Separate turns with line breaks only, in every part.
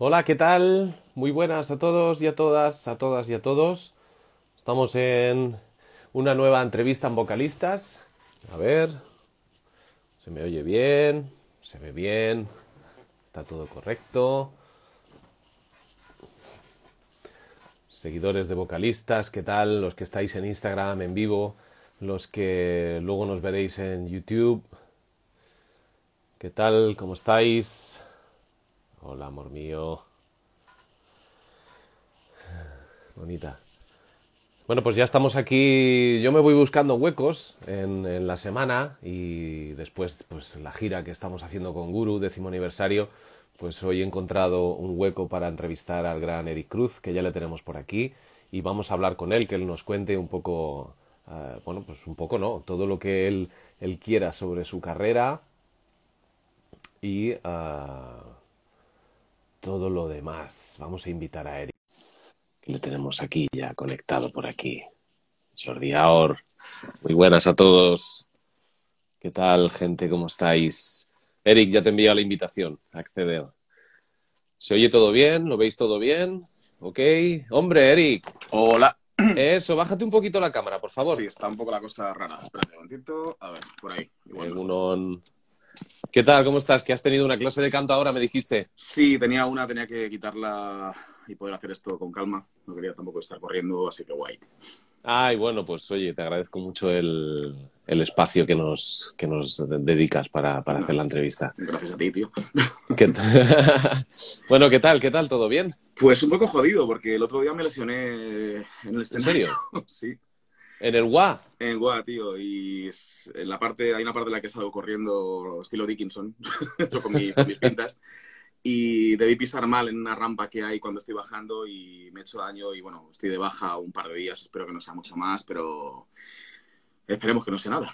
Hola, ¿qué tal? Muy buenas a todos y a todas, a todas y a todos. Estamos en una nueva entrevista en vocalistas. A ver, se me oye bien, se ve bien, está todo correcto. Seguidores de vocalistas, ¿qué tal? Los que estáis en Instagram en vivo, los que luego nos veréis en YouTube. ¿Qué tal? ¿Cómo estáis? Hola, amor mío. Bonita. Bueno, pues ya estamos aquí. Yo me voy buscando huecos en, la semana y después, pues la gira que estamos haciendo con Guru, décimo aniversario, pues hoy he encontrado un hueco para entrevistar al gran Eric Cruz, que ya le tenemos por aquí, y vamos a hablar con él, que él nos cuente un poco, uh, bueno, pues un poco no, todo lo que él, él quiera sobre su carrera y uh, todo lo demás. Vamos a invitar a Eric. Que le tenemos aquí ya conectado por aquí. Jordi Aor. Muy buenas a todos. ¿Qué tal, gente? ¿Cómo estáis? Eric, ya te envío la invitación acceder. ¿Se oye todo bien? ¿Lo veis todo bien? ¿Ok? Hombre, Eric.
Hola.
Eso, bájate un poquito la cámara, por favor.
Sí, está un poco la cosa rara. Espérate un momentito. A ver, por ahí.
Igual ¿Qué tal? ¿Cómo estás? ¿Que has tenido una clase de canto ahora, me dijiste?
Sí, tenía una, tenía que quitarla y poder hacer esto con calma. No quería tampoco estar corriendo, así que guay.
Ay, bueno, pues oye, te agradezco mucho el, el espacio que nos, que nos dedicas para, para no, hacer la entrevista.
Gracias a ti, tío.
¿Qué bueno, ¿qué tal? ¿Qué tal? ¿Todo bien?
Pues un poco jodido, porque el otro día me lesioné en el escenario.
¿En serio?
sí.
¿En el WA?
En el WA, tío. Y en la parte, hay una parte en la que salgo corriendo estilo Dickinson, con, mi, con mis pintas. Y debí pisar mal en una rampa que hay cuando estoy bajando y me he hecho daño y bueno, estoy de baja un par de días, espero que no sea mucho más, pero esperemos que no sea nada.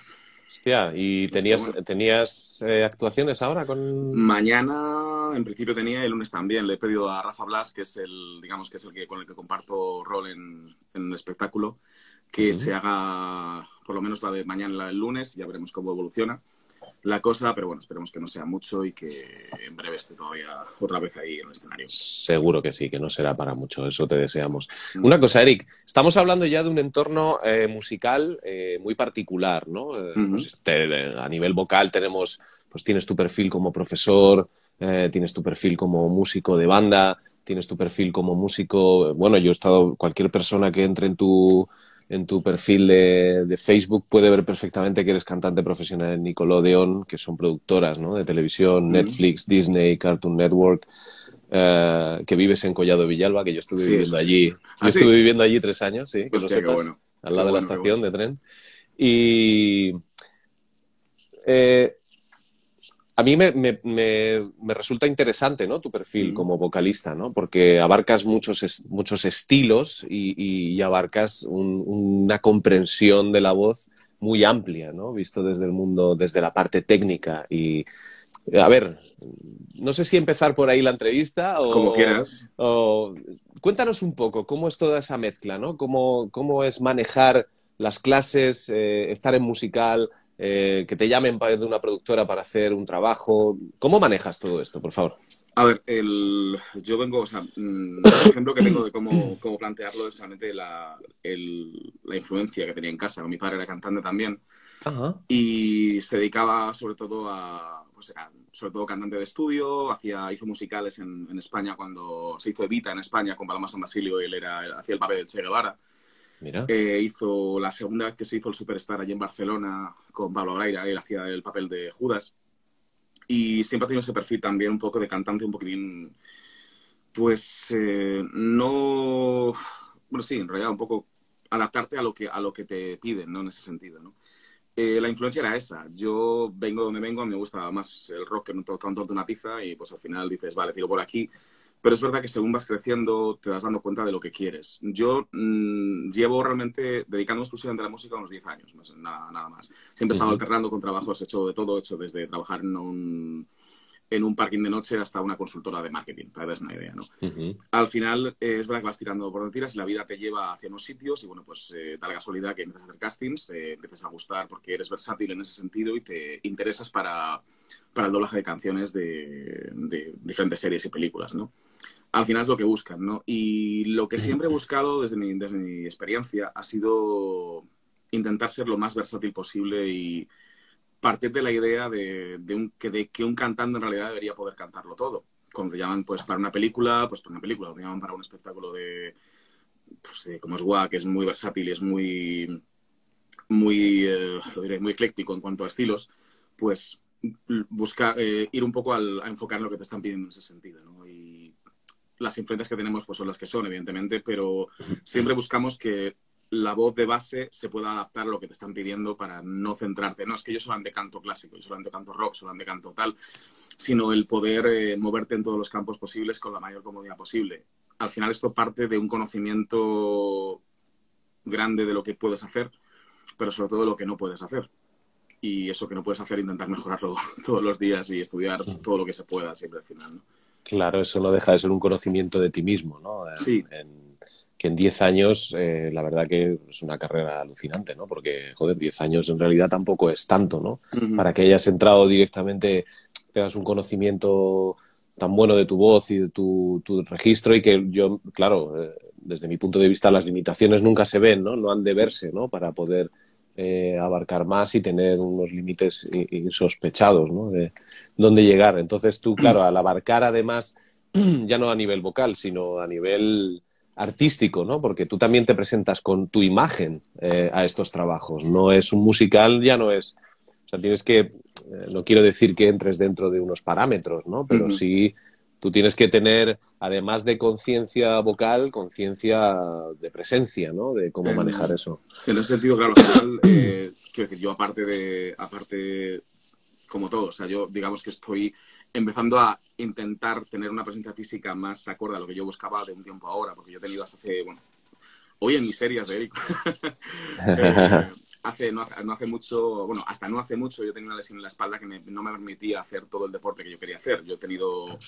Hostia, ¿y tenías, bueno. ¿tenías eh, actuaciones ahora con...?
Mañana, en principio tenía, el lunes también. Le he pedido a Rafa Blas, que es el, digamos, que es el que con el que comparto rol en, en el espectáculo, que uh -huh. se haga por lo menos la de mañana, la del lunes, ya veremos cómo evoluciona la cosa, pero bueno, esperemos que no sea mucho y que en breve esté todavía otra vez ahí en el escenario.
Seguro que sí, que no será para mucho, eso te deseamos. Mm. Una cosa, Eric, estamos hablando ya de un entorno eh, musical eh, muy particular, ¿no? -huh. pues te, a nivel vocal tenemos, pues tienes tu perfil como profesor, eh, tienes tu perfil como músico de banda, tienes tu perfil como músico, bueno, yo he estado, cualquier persona que entre en tu en tu perfil de, de, Facebook puede ver perfectamente que eres cantante profesional en Nickelodeon, que son productoras ¿no? de televisión. Netflix, Disney, Cartoon Network, uh, que vives en Collado Villalba, que yo estuve sí, viviendo allí.
¿Ah,
yo
sí?
estuve viviendo allí tres años, sí, que
Hostia,
lo sepas,
bueno.
al lado de la estación bueno. de tren. Y eh, a mí me, me, me, me, resulta interesante ¿no? tu perfil mm. como vocalista, ¿no? porque abarcas muchos, es, muchos estilos y, y, y abarcas un, una comprensión de la voz muy amplia, ¿no? visto desde el mundo, desde la parte técnica. Y, a ver, no sé si empezar por ahí la entrevista o...
Como quieras.
O, cuéntanos un poco cómo es toda esa mezcla, ¿no? Cómo, cómo es manejar las clases, eh, estar en musical, eh, que te llamen de una productora para hacer un trabajo. ¿Cómo manejas todo esto, por favor?
A ver, el, yo vengo, o sea, mm, el ejemplo que tengo de cómo, cómo plantearlo es realmente la, el, la, influencia que tenía en casa. Mi padre era cantante también
Ajá.
y se dedicaba sobre todo a, pues era sobre todo cantante de estudio, hacía, hizo musicales en, en España cuando se hizo Evita en España con Paloma San Basilio, él era, hacía el papel del Che Guevara. Eh, hizo la segunda vez que se hizo el Superstar allí en Barcelona con Pablo Abraira, él hacía el papel de Judas. Y siempre ha tenido ese perfil también un poco de cantante, un poquitín, pues eh, no, bueno sí, en realidad un poco adaptarte a lo que, a lo que te piden, ¿no? En ese sentido, ¿no? Eh, la influencia era esa. Yo vengo donde vengo, a mí me gusta más el rock que un cantor de una pizza y pues al final dices, vale, tiro por aquí. Pero es verdad que según vas creciendo te vas dando cuenta de lo que quieres. Yo mmm, llevo realmente dedicando exclusivamente a la música unos 10 años, más, nada, nada, más. Siempre he estado uh -huh. alternando con trabajos, he hecho de todo, he hecho desde trabajar en un, en un parking de noche hasta una consultora de marketing, para que una idea, ¿no? Uh -huh. Al final eh, es verdad que vas tirando por donde tiras y la vida te lleva hacia unos sitios y bueno, pues eh, da la casualidad que empiezas a hacer castings, eh, empiezas a gustar porque eres versátil en ese sentido y te interesas para, para el doblaje de canciones de, de diferentes series y películas, ¿no? Al final es lo que buscan, ¿no? Y lo que siempre he buscado desde mi, desde mi experiencia ha sido intentar ser lo más versátil posible y partir de la idea de, un, que, de que un cantante en realidad debería poder cantarlo todo. Cuando te llaman pues para una película, pues para una película, cuando te llaman para un espectáculo de, pues, como es guau, que es muy versátil y es muy, muy, eh, lo diré, muy ecléctico en cuanto a estilos, pues buscar, eh, ir un poco al, a enfocar en lo que te están pidiendo en ese sentido, ¿no? Las influencias que tenemos pues son las que son, evidentemente, pero siempre buscamos que la voz de base se pueda adaptar a lo que te están pidiendo para no centrarte. No es que yo solamente canto clásico, yo solamente canto rock, solamente canto tal, sino el poder eh, moverte en todos los campos posibles con la mayor comodidad posible. Al final esto parte de un conocimiento grande de lo que puedes hacer, pero sobre todo de lo que no puedes hacer. Y eso que no puedes hacer, intentar mejorarlo todos los días y estudiar todo lo que se pueda siempre al final.
Claro, eso no deja de ser un conocimiento de ti mismo, ¿no?
sí
que en 10 años, eh, la verdad que es una carrera alucinante, ¿no? Porque, joder, 10 años en realidad tampoco es tanto, ¿no? Para que hayas entrado directamente, tengas un conocimiento tan bueno de tu voz y de tu, registro y que yo, claro, eh, desde mi punto de vista las limitaciones nunca se ven, ¿no? No han de verse, ¿no? Para poder eh, abarcar más y tener unos límites insospechados, ¿no? De dónde llegar. Entonces tú, claro, al abarcar además, ya no a nivel vocal, sino a nivel artístico, ¿no? Porque tú también te presentas con tu imagen eh, a estos trabajos. No es un musical, ya no es. O sea, tienes que. Eh, no quiero decir que entres dentro de unos parámetros, ¿no? Pero sí tú tienes que tener, además de conciencia vocal, conciencia de presencia, ¿no? De cómo manejar eso.
En ese sentido, claro, eh, quiero decir, yo aparte de, aparte, como todo, o sea, yo digamos que estoy empezando a intentar tener una presencia física más acorde a lo que yo buscaba de un tiempo ahora, porque yo he tenido hasta hace, bueno, hoy en mis series de Eric, eh, hace, no, hace, mucho, bueno, hasta no hace mucho yo tenía una lesión en la espalda que no me permitía hacer todo el deporte que yo quería hacer. Yo he tenido,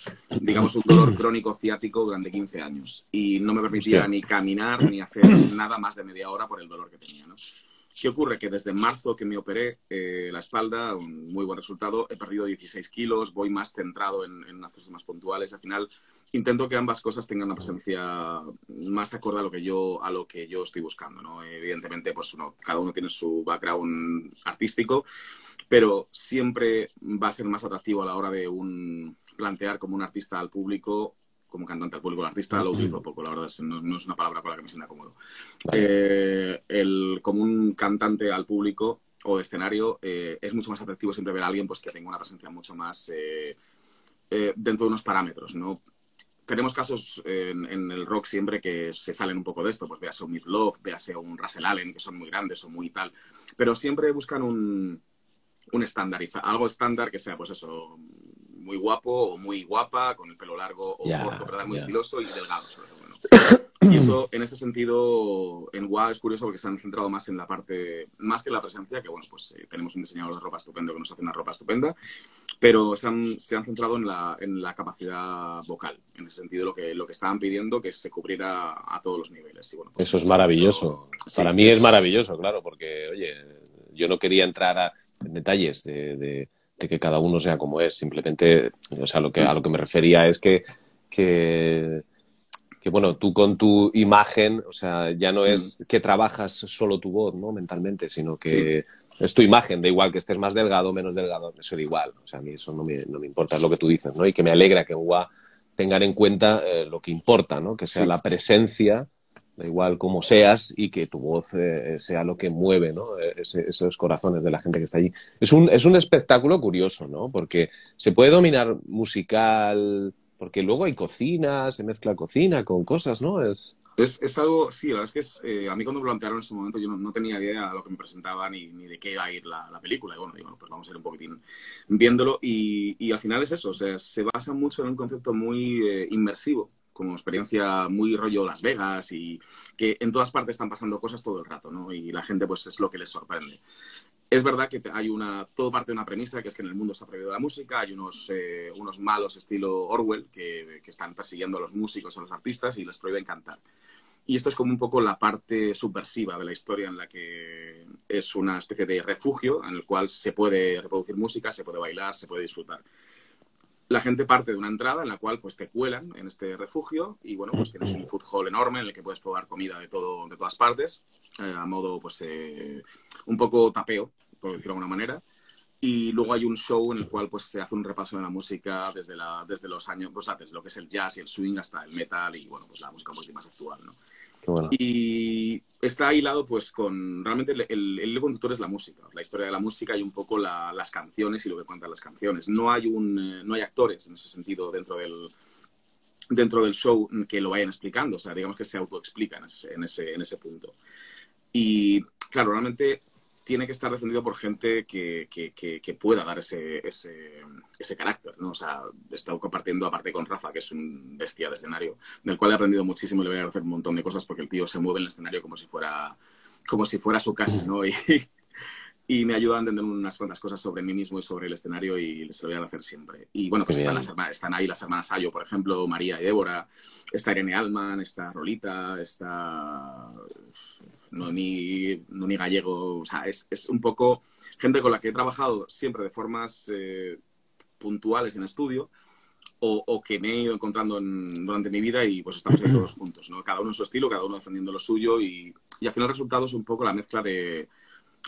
digamos, un dolor crónico ciático durante 15 años y no me permitía ni caminar ni hacer nada más de media hora por el dolor que tenía, ¿no? ¿Qué ocurre? Que desde marzo que me operé eh, la espalda, un muy buen resultado, he perdido 16 kilos, voy más centrado en, en unas cosas más puntuales. Al final intento que ambas cosas tengan una presencia más acorde a lo que yo, a lo que yo estoy buscando. ¿no? Evidentemente, pues uno, cada uno tiene su background artístico, pero siempre va a ser más atractivo a la hora de un, plantear como un artista al público como cantante al público, el artista lo utilizo poco, la verdad, no, es una palabra con la que me sienta cómodo. Eh, el, como un cantante al público o escenario, eh, es mucho más atractivo siempre ver a alguien pues, que tenga una presencia mucho más eh, dentro de unos parámetros, ¿no? Tenemos casos en, el rock siempre que se salen un poco de esto, pues véase un Meat Love, véase un Russell Allen, que son muy grandes o muy tal, pero siempre buscan un, un estándar, algo estándar que sea, pues eso, muy guapo o muy guapa, con el pelo largo o corto, pero muy estiloso y delgado, sobre todo. Y eso, en este sentido, en WA es curioso porque se han centrado más en la parte, más que en la presencia, que bueno, pues eh, tenemos un diseñador de ropa estupendo que nos hace una ropa estupenda, pero se han, se han centrado en la, en la capacidad vocal, en ese sentido lo que, lo que estaban pidiendo, que se cubriera a todos los niveles. Y, bueno,
pues, eso es maravilloso. Para mí es maravilloso, claro, porque, oye, yo no quería entrar a, en detalles de de que cada uno sea como es. Simplemente, o sea, lo que, a lo que me refería es que, que, bueno, tú con tu imagen, o sea, ya no es mm. que trabajas solo tu voz, ¿no? Mentalmente, sino que es tu imagen, da igual que estés más delgado o menos delgado, eso da igual. O sea, a mí eso no me, no me importa, es lo que tú dices, ¿no? Y que me alegra que en UA tengan en cuenta eh, lo que importa, ¿no? Que sea la presencia da igual cómo seas y que tu voz eh, sea lo que mueve ¿no? esos corazones de la gente que está allí. Es un, es un espectáculo curioso, ¿no? Porque se puede dominar musical, porque luego hay cocina, se mezcla cocina con cosas, ¿no? Es...
Es, algo, sí, la verdad es que es, eh, a mí cuando me plantearon en su momento yo no, tenía idea de lo que me presentaba ni, ni de qué iba a ir la, la, película. Y bueno, digo, pues vamos a ir un poquitín viéndolo. Y, y, al final es eso, o sea, se basa mucho en un concepto muy eh, inmersivo como experiencia muy rollo Las Vegas y que en todas partes están pasando cosas todo el rato, ¿no? Y la gente pues es lo que les sorprende. Es verdad que hay una, todo parte de una premisa, que es que en el mundo está prohibido la música, hay unos, eh, unos malos estilo Orwell que, que, están persiguiendo a los músicos, a los artistas y les prohíben cantar. Y esto es como un poco la parte subversiva de la historia en la que es una especie de refugio en el cual se puede reproducir música, se puede bailar, se puede disfrutar la gente parte de una entrada en la cual pues te cuelan en este refugio y bueno, pues tienes un food hall enorme en el que puedes probar comida de todo, de todas partes, eh, a modo pues eh, un poco tapeo, por decirlo de alguna manera. Y luego hay un show en el cual pues se hace un repaso de la música desde, la, desde los años, pues, desde lo que es el jazz y el swing hasta el metal y bueno, pues la música un poquito más actual, ¿no? Y está hilado pues con, realmente el, conductor es la música, la historia de la música y un poco las canciones y lo que cuentan las canciones. No hay, un, eh, no hay actores en ese sentido dentro del, dentro del show que lo vayan explicando, o sea, digamos que se autoexplican en ese, en ese punto. Y claro, realmente tiene que estar defendido por gente que, que, pueda dar ese, ese, ese, carácter, ¿no? O sea, he estado compartiendo aparte con Rafa, que es un bestia de escenario, del cual he aprendido muchísimo y le voy a hacer un montón de cosas porque el tío se mueve en el escenario como si fuera, como si fuera su casa, ¿no? Y, y me ayuda a entender unas cuantas cosas sobre mí mismo y sobre el escenario y se lo voy a hacer siempre. Y bueno, pues están, las están, ahí las hermanas Ayo, por ejemplo, María y Débora, está Irene Alman, está Rolita, está Noemí, Noemí Gallego, o sea, es, es, un poco gente con la que he trabajado siempre de formas eh, puntuales en estudio o, o, que me he ido encontrando durante mi vida y pues estamos todos juntos, ¿no? Cada uno en su estilo, cada uno defendiendo lo suyo y, y al final el resultado es un poco la mezcla de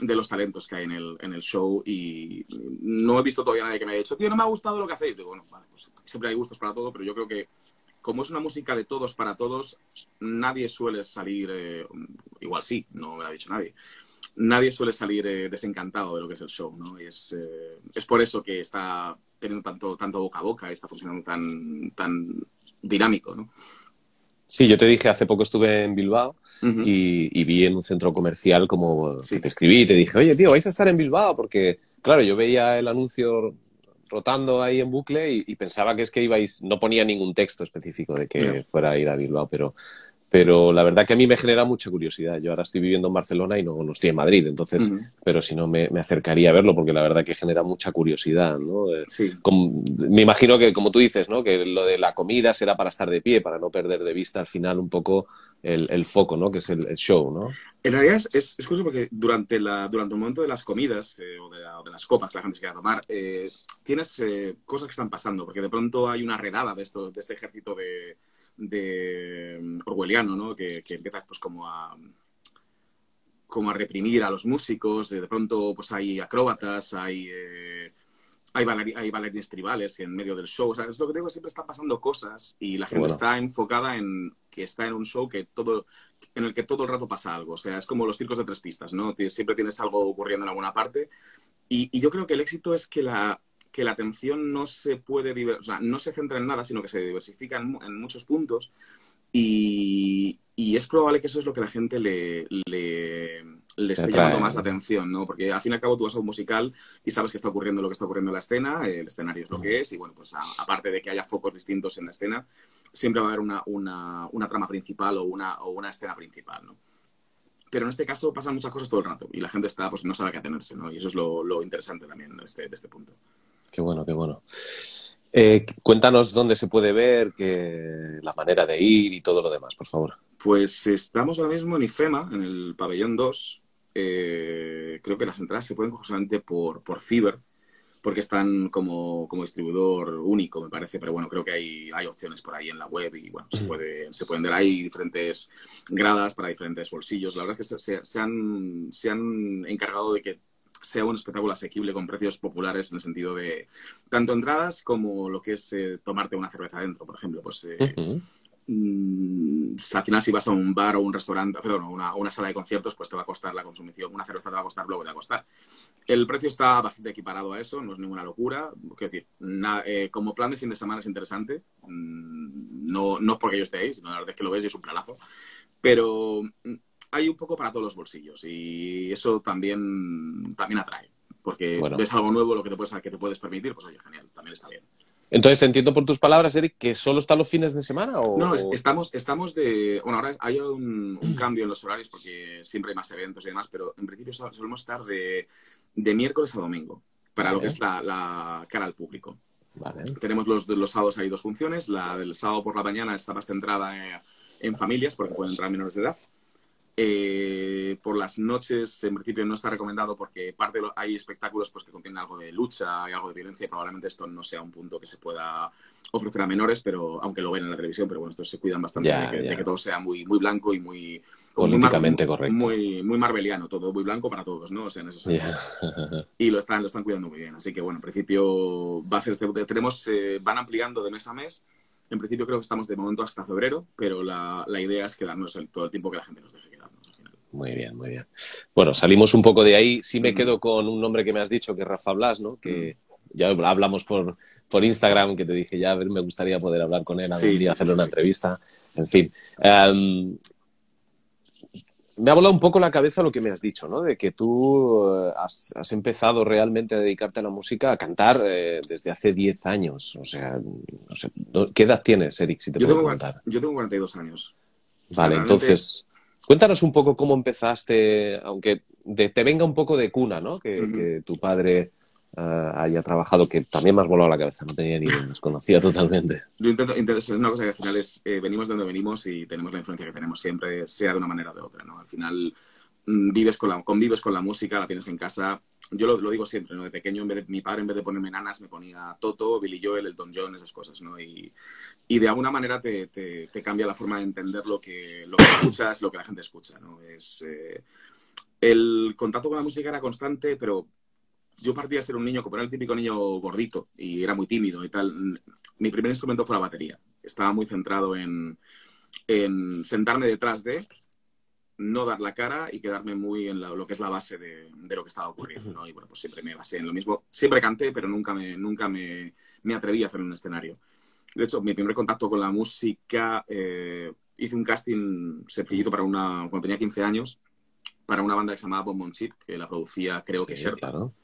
de los talentos que hay en el, en el show y no he visto todavía nadie que me haya dicho, tío, no me ha gustado lo que hacéis. Digo, bueno, vale, pues siempre hay gustos para todo, pero yo creo que como es una música de todos para todos, nadie suele salir, eh, igual sí, no me lo ha dicho nadie, nadie suele salir eh, desencantado de lo que es el show, ¿no? Y es, eh, es por eso que está teniendo tanto, tanto boca a boca, está funcionando tan, tan dinámico, ¿no?
Sí, yo te dije, hace poco estuve en Bilbao y, vi en un centro comercial como te escribí y te dije, oye, tío, vais a estar en Bilbao porque, claro, yo veía el anuncio rotando ahí en bucle y, pensaba que es que ibais, no ponía ningún texto específico de que fuera a ir a Bilbao, pero pero la verdad que a mí me genera mucha curiosidad. Yo ahora estoy viviendo en Barcelona y no, no estoy en Madrid, entonces, pero si no me, me, acercaría a verlo porque la verdad que genera mucha curiosidad, ¿no? Eh,
sí.
me imagino que, como tú dices, ¿no? Que lo de la comida será para estar de pie, para no perder de vista al final un poco el, el foco, ¿no? Que es el, show, ¿no?
En realidad es, es, curioso porque durante, la, durante el momento de las comidas eh, o, de las copas que la gente se quiera tomar, eh, tienes cosas que están pasando, porque de pronto hay una redada de, esto, de este ejército de de mm, orwelliano, ¿no? Que, empieza pues como a como a reprimir a los músicos, de pronto pues hay acróbatas, hay, eh, hay, hay, bailarines tribales en medio del show, o sea, es lo que digo, siempre están pasando cosas y la gente está enfocada en que está en un show que todo, en el que todo el rato pasa algo, o sea, es como los circos de tres pistas, ¿no? Siempre tienes algo ocurriendo en alguna parte y, y yo creo que el éxito es que la, que la atención no se puede, o sea, no se centra en nada, sino que se diversifica en, muchos puntos y, es probable que eso es lo que la gente le, le, esté llamando más la atención, ¿no? Porque al fin y al cabo tú vas a un musical y sabes que está ocurriendo lo que está ocurriendo en la escena, el escenario es lo que es y bueno, pues aparte de que haya focos distintos en la escena, siempre va a haber una, una, trama principal o una, o una escena principal, ¿no? Pero en este caso pasan muchas cosas todo el rato y la gente está, pues no sabe a qué atenerse, ¿no? Y eso es lo, lo interesante también de este, de este punto.
Qué bueno, qué bueno. Eh, cuéntanos dónde se puede ver, que, la manera de ir y todo lo demás, por favor.
Pues estamos ahora mismo en IFEMA, en el pabellón 2. Eh, creo que las entradas se pueden coger solamente por, por Fiverr, porque están como, como, distribuidor único, me parece, pero bueno, creo que hay, hay opciones por ahí en la web y bueno, se, puede, se pueden ver ahí diferentes gradas para diferentes bolsillos. La verdad es que se, se, han, se han encargado de que sea un espectáculo asequible con precios populares en el sentido de tanto entradas como lo que es eh, tomarte una cerveza dentro, por ejemplo. Pues eh, mm, al final si vas a un bar o un restaurante, perdón, una, una sala de conciertos, pues te va a costar la consumición, una cerveza te va a costar luego te va a costar. El precio está bastante equiparado a eso, no es ninguna locura. Quiero decir, eh, como plan de fin de semana es interesante. Mm, no, no es porque yo esté ahí, sino la verdad es que lo ves y es un planazo. Pero mm, hay un poco para todos los bolsillos y eso también, también atrae. Porque ves algo nuevo, lo que te, puedes, que te puedes permitir, pues oye, genial, también está bien.
Entonces, entiendo por tus palabras, Eric, que solo está los fines de semana o...
No, estamos, estamos de... Bueno, ahora hay un, cambio en los horarios porque siempre hay más eventos y demás, pero en principio solemos estar de, de miércoles a domingo para lo que es la, cara al público.
Vale.
Tenemos los, los sábados hay dos funciones. La del sábado por la mañana está más centrada en familias porque pueden entrar menores de edad Eh, por las noches, en principio, no está recomendado porque parte hay espectáculos pues, que contienen algo de lucha y algo de violencia y probablemente esto no sea un punto que se pueda ofrecer a menores, pero aunque lo ven en la televisión, pero bueno, estos se cuidan bastante de, que, todo sea muy, muy blanco y muy...
Políticamente correcto.
Muy, muy marbeliano, todo muy blanco para todos, ¿no? O sea, en ese y lo están, lo están cuidando muy bien. Así que, bueno, en principio va a ser este... Tenemos, eh, van ampliando de mes a mes. En principio creo que estamos de momento hasta febrero, pero la, la idea es quedarnos el, todo el tiempo que la gente nos deje.
Muy bien, muy bien. Bueno, salimos un poco de ahí. Sí me quedo con un nombre que me has dicho, que es Rafa Blas, ¿no? Que ya hablamos por, por Instagram, que te dije, ya a ver, me gustaría poder hablar con él algún día, hacerle una entrevista. En fin. Em, me ha volado un poco la cabeza lo que me has dicho, ¿no? De que tú eh, has, empezado realmente a dedicarte a la música, a cantar eh, desde hace 10 años. O sea, no sé, ¿qué edad tienes, Eric, si te yo puedo
preguntar? Yo tengo 42 años.
Vale, entonces, cuéntanos un poco cómo empezaste, aunque te venga un poco de cuna, ¿no? que tu padre uh, haya trabajado, que también me has volado la cabeza, no tenía ni idea, desconocía totalmente.
Yo intento, intento es una cosa que al final es, eh, venimos de donde venimos y tenemos la influencia que tenemos siempre, sea de una manera o de otra, ¿no? Al final mm, vives con la, convives con la música, la tienes en casa. Yo lo, digo siempre, ¿no? De pequeño, en mi padre, en vez de ponerme nanas, me ponía Toto, Billy Joel, Elton John, esas cosas, ¿no? Y, de alguna manera te, cambia la forma de entender lo que, lo que escuchas, lo que la gente escucha, ¿no? Es... Eh, el contacto con la música era constante, pero yo partía de ser un niño, como era el típico niño gordito y era muy tímido y tal, mi primer instrumento fue la batería. Estaba muy centrado en, en sentarme detrás de, no dar la cara y quedarme muy en lo que es la base de, de, lo que estaba ocurriendo, ¿no? Y bueno, pues siempre me basé en lo mismo. Siempre canté, pero nunca me, nunca me, me atreví a hacer un escenario. De hecho, mi primer contacto con la música, eh, hice un casting sencillito para una, cuando tenía 15 años, para una banda que se llamaba Bon Chip, que la producía, creo que Sherpa. Claro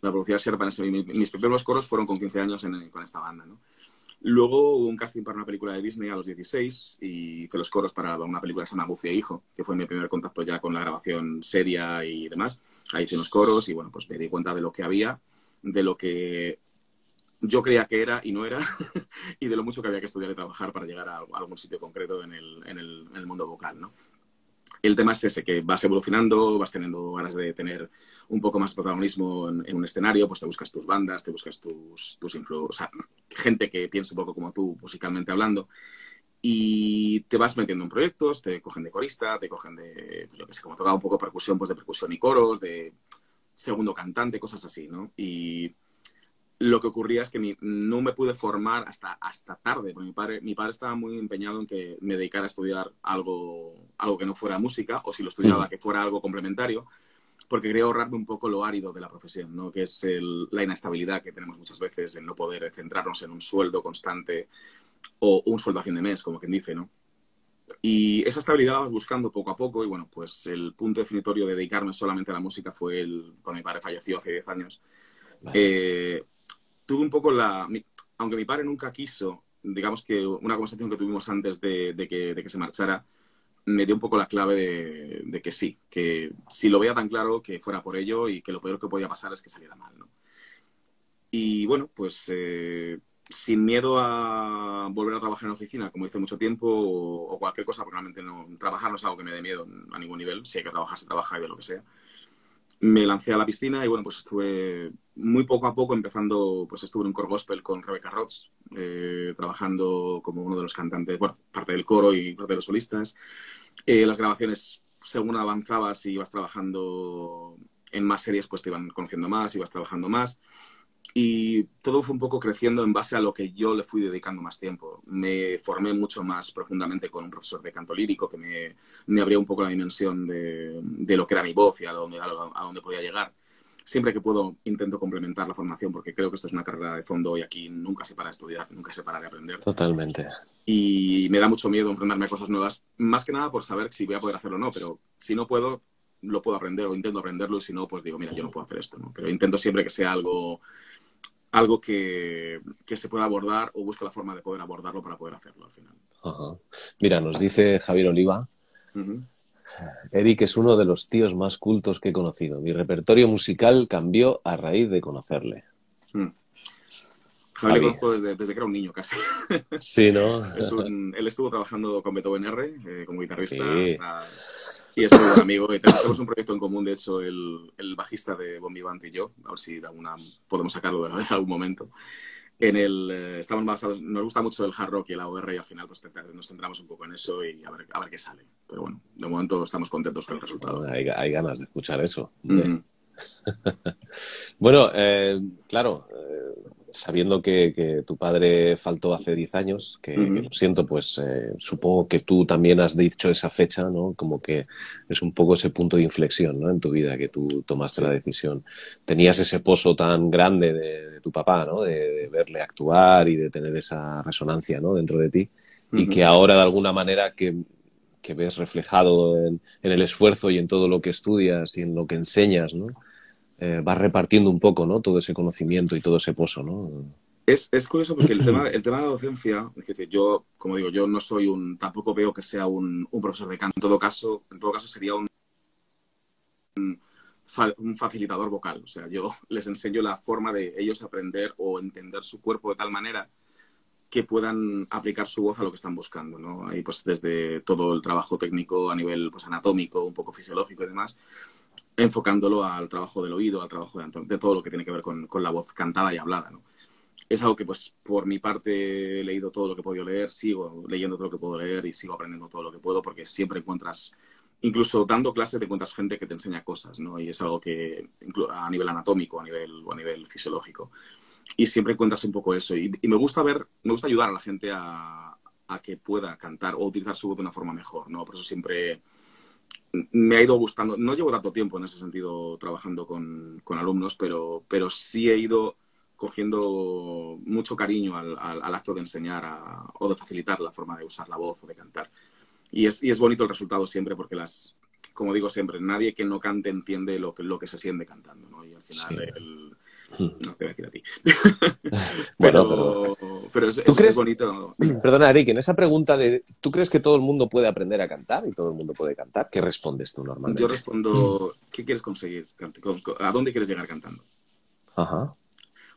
la producía Sherpa. Mis primeros coros fueron con 15 años con esta banda, ¿no? Luego hubo un casting para una película de Disney a los 16 y hice los coros para una película que se llama Buffy e Hijo, que fue mi primer contacto ya con la grabación seria y demás. Ahí hice unos coros y bueno, pues me di cuenta de lo que había, de lo que yo creía que era y no era, y de lo mucho que había que estudiar y trabajar para llegar a, algún sitio concreto en el, en el, en el mundo vocal, ¿no? El tema es ese, que vas evolucionando, vas teniendo ganas de tener un poco más protagonismo en, un escenario, pues te buscas tus bandas, te buscas tus, tus o sea, gente que piensa un poco como tú, musicalmente hablando, y te vas metiendo en proyectos, te cogen de corista, te cogen de, pues yo que sé, como tocaba un poco percusión, pues de percusión y coros, de segundo cantante, cosas así, ¿no? Y lo que ocurría es que no me pude formar hasta, hasta tarde, porque mi padre, mi padre estaba muy empeñado en que me dedicara a estudiar algo, algo que no fuera música, o si lo estudiaba, que fuera algo complementario, porque quería ahorrarme un poco lo árido de la profesión, ¿no? que es la inestabilidad que tenemos muchas veces en no poder centrarnos en un sueldo constante o un sueldo a fin de mes, como quien dice, ¿no? Y esa estabilidad la vas buscando poco a poco y bueno, pues el punto definitorio de dedicarme solamente a la música fue el, cuando mi padre falleció hace 10 años. Eh, tuve un poco la... aunque mi padre nunca quiso, digamos que una conversación que tuvimos antes de, que, de que, se marchara, me dio un poco la clave de, que sí, que si lo veía tan claro, que fuera por ello y que lo peor que podía pasar es que saliera mal, ¿no? Y bueno, pues eh, sin miedo a volver a trabajar en oficina, como hice mucho tiempo, o, cualquier cosa, porque realmente no, trabajar no es algo que me dé miedo a ningún nivel, si hay que trabajar, se trabaja y de lo que sea me lancé a la piscina y bueno, pues estuve muy poco a poco empezando, pues estuve en un core gospel con Rebecca Rods, eh, trabajando como uno de los cantantes, bueno, parte del coro y parte de los solistas. Eh, las grabaciones, según avanzabas y ibas trabajando en más series, pues te iban conociendo más, ibas trabajando más y todo fue un poco creciendo en base a lo que yo le fui dedicando más tiempo. Me formé mucho más profundamente con un profesor de canto lírico que me, me abrió un poco la dimensión de, de, lo que era mi voz y a dónde, a dónde podía llegar. Siempre que puedo intento complementar la formación porque creo que esto es una carrera de fondo y aquí nunca se para de estudiar, nunca se para de aprender.
Totalmente.
Y me da mucho miedo enfrentarme a cosas nuevas, más que nada por saber si voy a poder hacerlo o no, pero si no puedo, lo puedo aprender o intento aprenderlo y si no, pues digo, mira, yo no puedo hacer esto, ¿no? Pero intento siempre que sea algo algo que, se pueda abordar o busco la forma de poder abordarlo para poder hacerlo al final.
Mira, nos dice Javier Oliva. Eric es uno de los tíos más cultos que he conocido. Mi repertorio musical cambió a raíz de conocerle. Mm.
Javier lo conozco desde, que era un niño casi.
Sí, ¿no?
él estuvo trabajando con Beethoven R eh, como guitarrista Y es muy buen amigo. Y tenemos un proyecto en común, de hecho, el, el bajista de Bon Vivant y yo. A ver si alguna, podemos sacarlo de algún momento. En el, eh, estamos basados, nos gusta mucho el hard rock y el AOR y al final pues, nos centramos un poco en eso y a ver, a ver qué sale. Pero bueno, de momento estamos contentos con el resultado.
Hay, hay ganas de escuchar eso. bueno, eh, claro, eh, sabiendo que, tu padre faltó hace 10 años, que, lo siento, pues eh, supongo que tú también has dicho esa fecha, ¿no? Como que es un poco ese punto de inflexión, ¿no? En tu vida, que tú tomaste la decisión. Tenías ese pozo tan grande de, tu papá, ¿no? De, verle actuar y de tener esa resonancia, ¿no? Dentro de ti. Y que ahora, de alguna manera, que, ves reflejado en, en el esfuerzo y en todo lo que estudias y en lo que enseñas, ¿no? Eh, vas repartiendo un poco, ¿no? Todo ese conocimiento y todo ese pozo, ¿no?
Es, es curioso porque el tema, el tema de la docencia, es decir, yo, como digo, yo no soy un, tampoco veo que sea un, un profesor de canto. En todo caso, en todo caso sería un, un, facilitador vocal. O sea, yo les enseño la forma de ellos aprender o entender su cuerpo de tal manera que puedan aplicar su voz a lo que están buscando, ¿no? Ahí pues desde todo el trabajo técnico a nivel pues anatómico, un poco fisiológico y demás, enfocándolo al trabajo del oído, al trabajo de, todo lo que tiene que ver con, la voz cantada y hablada, ¿no? Es algo que, pues, por mi parte he leído todo lo que he podido leer, sigo leyendo todo lo que puedo leer y sigo aprendiendo todo lo que puedo porque siempre encuentras, incluso dando clases, te encuentras gente que te enseña cosas, ¿no? Y es algo que, a nivel anatómico, a nivel, a nivel fisiológico. Y siempre encuentras un poco eso. Y, me gusta ver, me gusta ayudar a la gente a, a que pueda cantar o utilizar su voz de una forma mejor, ¿no? Por eso siempre me ha ido gustando. No llevo tanto tiempo en ese sentido trabajando con, alumnos, pero, pero sí he ido cogiendo mucho cariño al, acto de enseñar o de facilitar la forma de usar la voz o de cantar. Y es, y es bonito el resultado siempre porque las, como digo siempre, nadie que no cante entiende lo que, lo que se siente cantando, ¿no? Y al final el, Hmm. No te voy a decir a ti. pero, pero, es, bonito.
Perdona, Eric, en esa pregunta de ¿tú crees que todo el mundo puede aprender a cantar y todo el mundo puede cantar? ¿Qué respondes tú normalmente?
Yo respondo, ¿qué quieres conseguir? ¿A dónde quieres llegar cantando?
Ajá.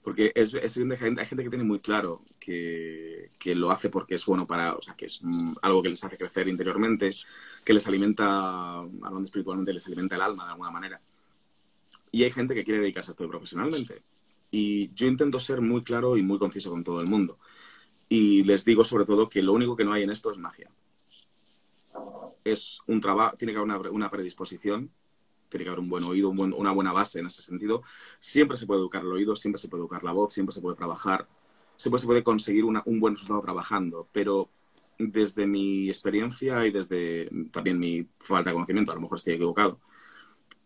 Porque es, hay gente que tiene muy claro que, que, lo hace porque es bueno para, o sea, que es mm, algo que les hace crecer interiormente, que les alimenta, hablando espiritualmente, les alimenta el alma de alguna manera y hay gente que quiere dedicarse a esto profesionalmente. Y yo intento ser muy claro y muy conciso con todo el mundo. Y les digo sobre todo que lo único que no hay en esto es magia. Es un trabajo, tiene que haber una, predisposición, tiene que haber un buen oído, una buena base en ese sentido. Siempre se puede educar el oído, siempre se puede educar la voz, siempre se puede trabajar, siempre se puede conseguir un buen resultado trabajando, pero desde mi experiencia y desde también mi falta de conocimiento, a lo mejor estoy equivocado,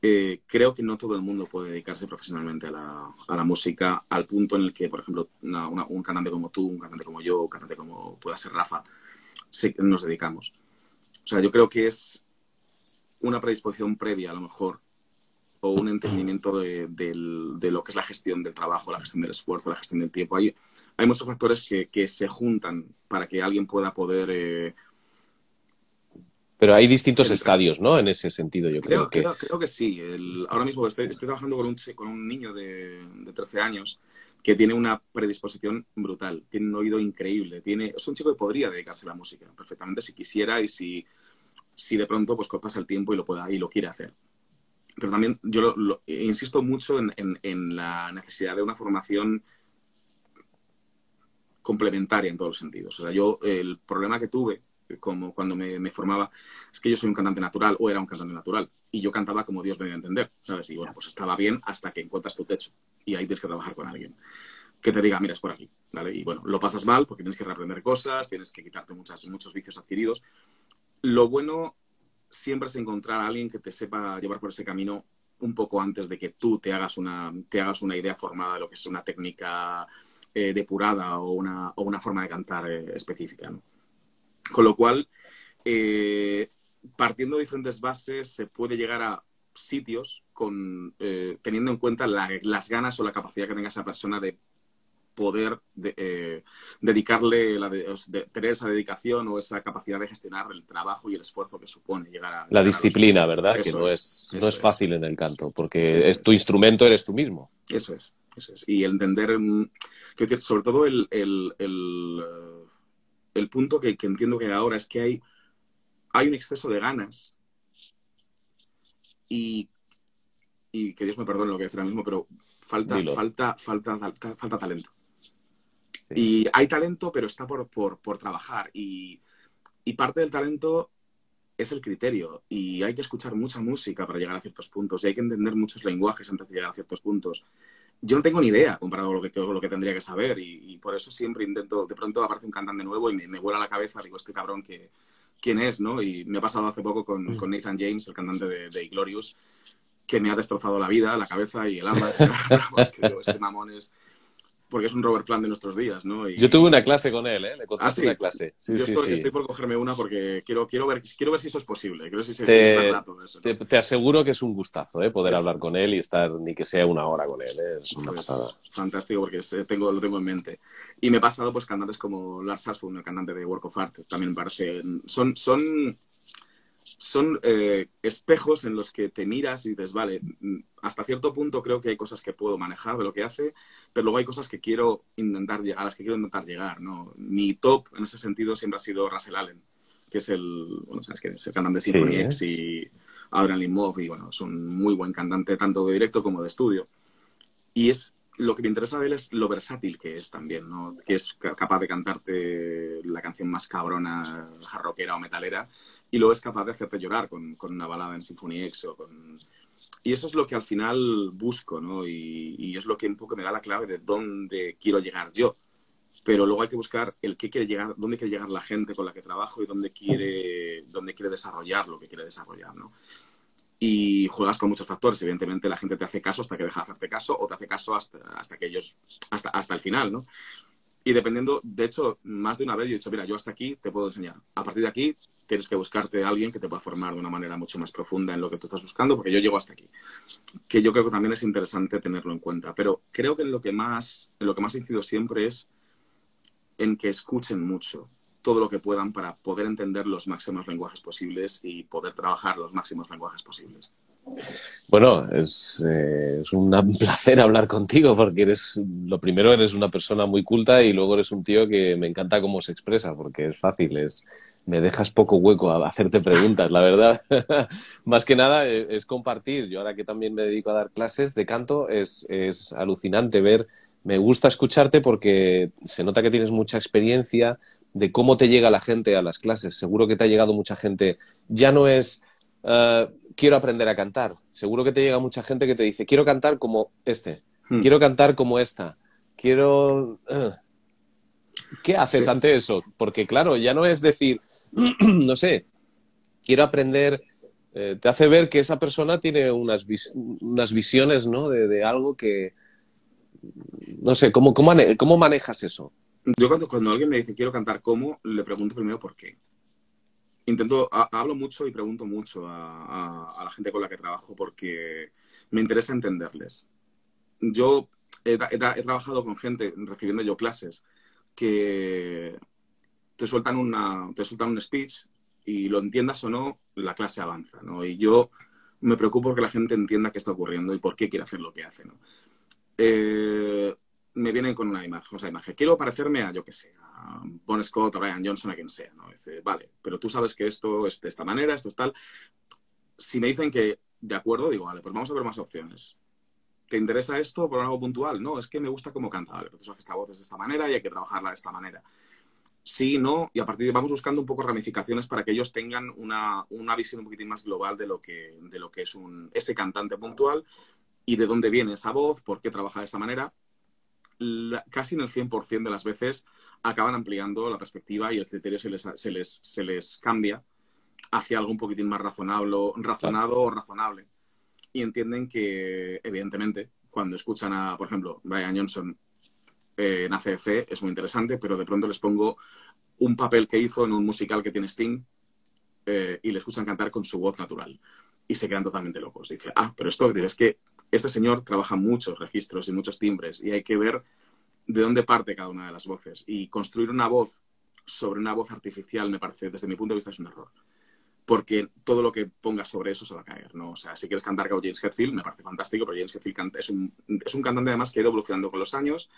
eh, creo que no todo el mundo puede dedicarse profesionalmente a la, música al punto en el que, por ejemplo, un cantante como tú, un cantante como yo, un cantante como pueda ser Rafa, nos dedicamos. O sea, yo creo que es una predisposición previa, a lo mejor, o un entendimiento de, lo que es la gestión del trabajo, la gestión del esfuerzo, la gestión del tiempo. Hay, hay muchos factores que, se juntan para que alguien pueda poder eh,
pero hay distintos estadios, ¿no? En ese sentido, yo creo,
que... Creo, que sí. ahora mismo estoy, trabajando con un, con un niño de, de, 13 años que tiene una predisposición brutal, tiene un oído increíble, tiene, es un chico que podría dedicarse a la música perfectamente si quisiera y si, si de pronto pues pasa el tiempo y lo, pueda, y lo quiere hacer. Pero también yo insisto mucho en, en, en la necesidad de una formación complementaria en todos los sentidos. O sea, yo el problema que tuve como cuando me, formaba, es que yo soy un cantante natural o era un cantante natural y yo cantaba como Dios me dio a entender, ¿sabes? Y bueno, pues estaba bien hasta que encuentras tu techo y ahí tienes que trabajar con alguien que te diga, mira, es por aquí, ¿vale? Y bueno, lo pasas mal porque tienes que reaprender cosas, tienes que quitarte muchas, muchos vicios adquiridos. Lo bueno siempre es encontrar a alguien que te sepa llevar por ese camino un poco antes de que tú te hagas una, te hagas una idea formada de lo que es una técnica eh, depurada o una, o una forma de cantar eh, específica, ¿no? Con lo cual, eh, partiendo de diferentes bases, se puede llegar a sitios con, eh, teniendo en cuenta las ganas o la capacidad que tenga esa persona de poder eh, dedicarle, la tener esa dedicación o esa capacidad de gestionar el trabajo y el esfuerzo que supone llegar a...
La disciplina, ¿verdad? que no es, no es fácil en el canto, porque es, tu instrumento, eres tú mismo.
Eso es, eso es. Y entender, mm, sobre todo el el punto que, entiendo que ahora es que hay, hay un exceso de ganas y, y que Dios me perdone lo que decir ahora mismo, pero falta, falta, falta, falta, falta talento. Y hay talento, pero está por, por, por trabajar. Y, y, parte del talento es el criterio. Y hay que escuchar mucha música para llegar a ciertos puntos. Y hay que entender muchos lenguajes antes de llegar a ciertos puntos. Yo no tengo ni idea comparado con lo que, lo que tendría que saber. Y, por eso siempre intento, de pronto aparece un cantante nuevo y me, me vuela la cabeza. Digo, este cabrón, que, ¿quién es? ¿no? Y me ha pasado hace poco con, mm. con Nathan James, el cantante de, de Glorious, que me ha destrozado la vida, la cabeza y el alma. este mamón es porque es un Robert Plant de nuestros días, ¿no?
Yo tuve una clase con él, ¿eh? Le
¿Ah,
sí? una clase.
Sí, Yo estoy, por cogerme una porque quiero, quiero, ver, quiero ver si eso es posible. Quiero ver si, te,
eso, te, aseguro que es un gustazo, ¿eh? Poder hablar con él y estar ni que sea una hora con él, ¿eh? Es una pues, pasada.
Fantástico porque tengo, lo tengo en mente. Y me he pasado pues cantantes como Lars Asfund, el cantante de Work of Art, también me parece... Son, son son eh, espejos en los que te miras y dices, vale, mm, hasta cierto punto creo que hay cosas que puedo manejar de lo que hace, pero luego hay cosas que quiero intentar llegar, a las que quiero intentar llegar, ¿no? Mi top en ese sentido siempre ha sido Russell Allen, que es el, bueno, sabes que es el cantante de Symphony X y Adrian Limoff, y bueno, es un muy buen cantante tanto de directo como de estudio. Y es lo que me interesa de él es lo versátil que es también, ¿no? Que es capaz de cantarte la canción más cabrona, jarroquera o metalera, y luego es capaz de hacerte llorar con, con una balada en Symphony X o con... Y eso es lo que al final busco, ¿no? Y, y, es lo que un poco me da la clave de dónde quiero llegar yo. Pero luego hay que buscar el qué quiere llegar, dónde quiere llegar la gente con la que trabajo y dónde quiere, dónde quiere desarrollar lo que quiere desarrollar, ¿no? Y juegas con muchos factores. Evidentemente, la gente te hace caso hasta que deja de hacerte caso o te hace caso hasta, hasta que ellos, hasta, hasta el final, ¿no? Y dependiendo, de hecho, más de una vez yo he dicho, mira, yo hasta aquí te puedo enseñar. A partir de aquí tienes que buscarte a alguien que te pueda formar de una manera mucho más profunda en lo que tú estás buscando, porque yo llego hasta aquí. Que yo creo que también es interesante tenerlo en cuenta. Pero creo que en lo que más, en lo que más incido siempre es en que escuchen mucho todo lo que puedan para poder entender los máximos lenguajes posibles y poder trabajar los máximos lenguajes posibles.
Bueno, es, eh, un placer hablar contigo porque eres, lo primero, eres una persona muy culta y luego eres un tío que me encanta cómo se expresa porque es fácil, es, me dejas poco hueco a hacerte preguntas, la verdad. Más que nada eh, es compartir. Yo ahora que también me dedico a dar clases de canto, es, es alucinante ver, me gusta escucharte porque se nota que tienes mucha experiencia, de cómo te llega la gente a las clases. Seguro que te ha llegado mucha gente. Ya no es eh, quiero aprender a cantar. Seguro que te llega mucha gente que te dice quiero cantar como este, hmm. quiero cantar como esta, quiero. Eh". ¿Qué haces ante eso? Porque claro, ya no es decir, no sé, quiero aprender. Eh, te hace ver que esa persona tiene unas, unas visiones, ¿no? De, algo que. No sé, ¿cómo, cómo manejas eso?
Yo cuando, cuando alguien me dice quiero cantar cómo, le pregunto primero por qué. Intento, hablo mucho y pregunto mucho a, la gente con la que trabajo porque me interesa entenderles. Yo he, trabajado con gente recibiendo yo clases que te sueltan, una, te sueltan un speech y lo entiendas o no, la clase avanza, ¿no? Y yo me preocupo porque la gente entienda qué está ocurriendo y por qué quiere hacer lo que hace, ¿no? Eh, me vienen con una imagen, o sea, imagen. Quiero parecerme a, yo qué sé, a Bon Scott, a Ryan Johnson, a quien sea, ¿no? Dice, vale, pero tú sabes que esto es de esta manera, esto es tal. Si me dicen que, de acuerdo, digo, vale, pues vamos a ver más opciones. ¿Te interesa esto por algo puntual? No, es que me gusta cómo canta, vale, pero tú sabes que esta voz es de esta manera y hay que trabajarla de esta manera. Sí, no, y a partir de vamos buscando un poco ramificaciones para que ellos tengan una, una visión un poquitín más global de lo que, de lo que es un, ese cantante puntual y de dónde viene esa voz, por qué trabaja de esa manera casi en el 100% de las veces acaban ampliando la perspectiva y el criterio se les, se les, se les cambia hacia algo un poquitín más razonable, razonado o razonable. Y entienden que, evidentemente, cuando escuchan a, por ejemplo, Brian Johnson eh, en ACDC, es muy interesante, pero de pronto les pongo un papel que hizo en un musical que tiene Sting eh, y le escuchan cantar con su voz natural. Y se quedan totalmente locos. Dice, ah, pero esto es que este señor trabaja muchos registros y muchos timbres y hay que ver de dónde parte cada una de las voces. Y construir una voz sobre una voz artificial, me parece, desde mi punto de vista, es un error. Porque todo lo que pongas sobre eso se va a caer, ¿no? O sea, si quieres cantar como James Hetfield, me parece fantástico, pero James Hetfield es un, es un cantante además que ha ido evolucionando con los años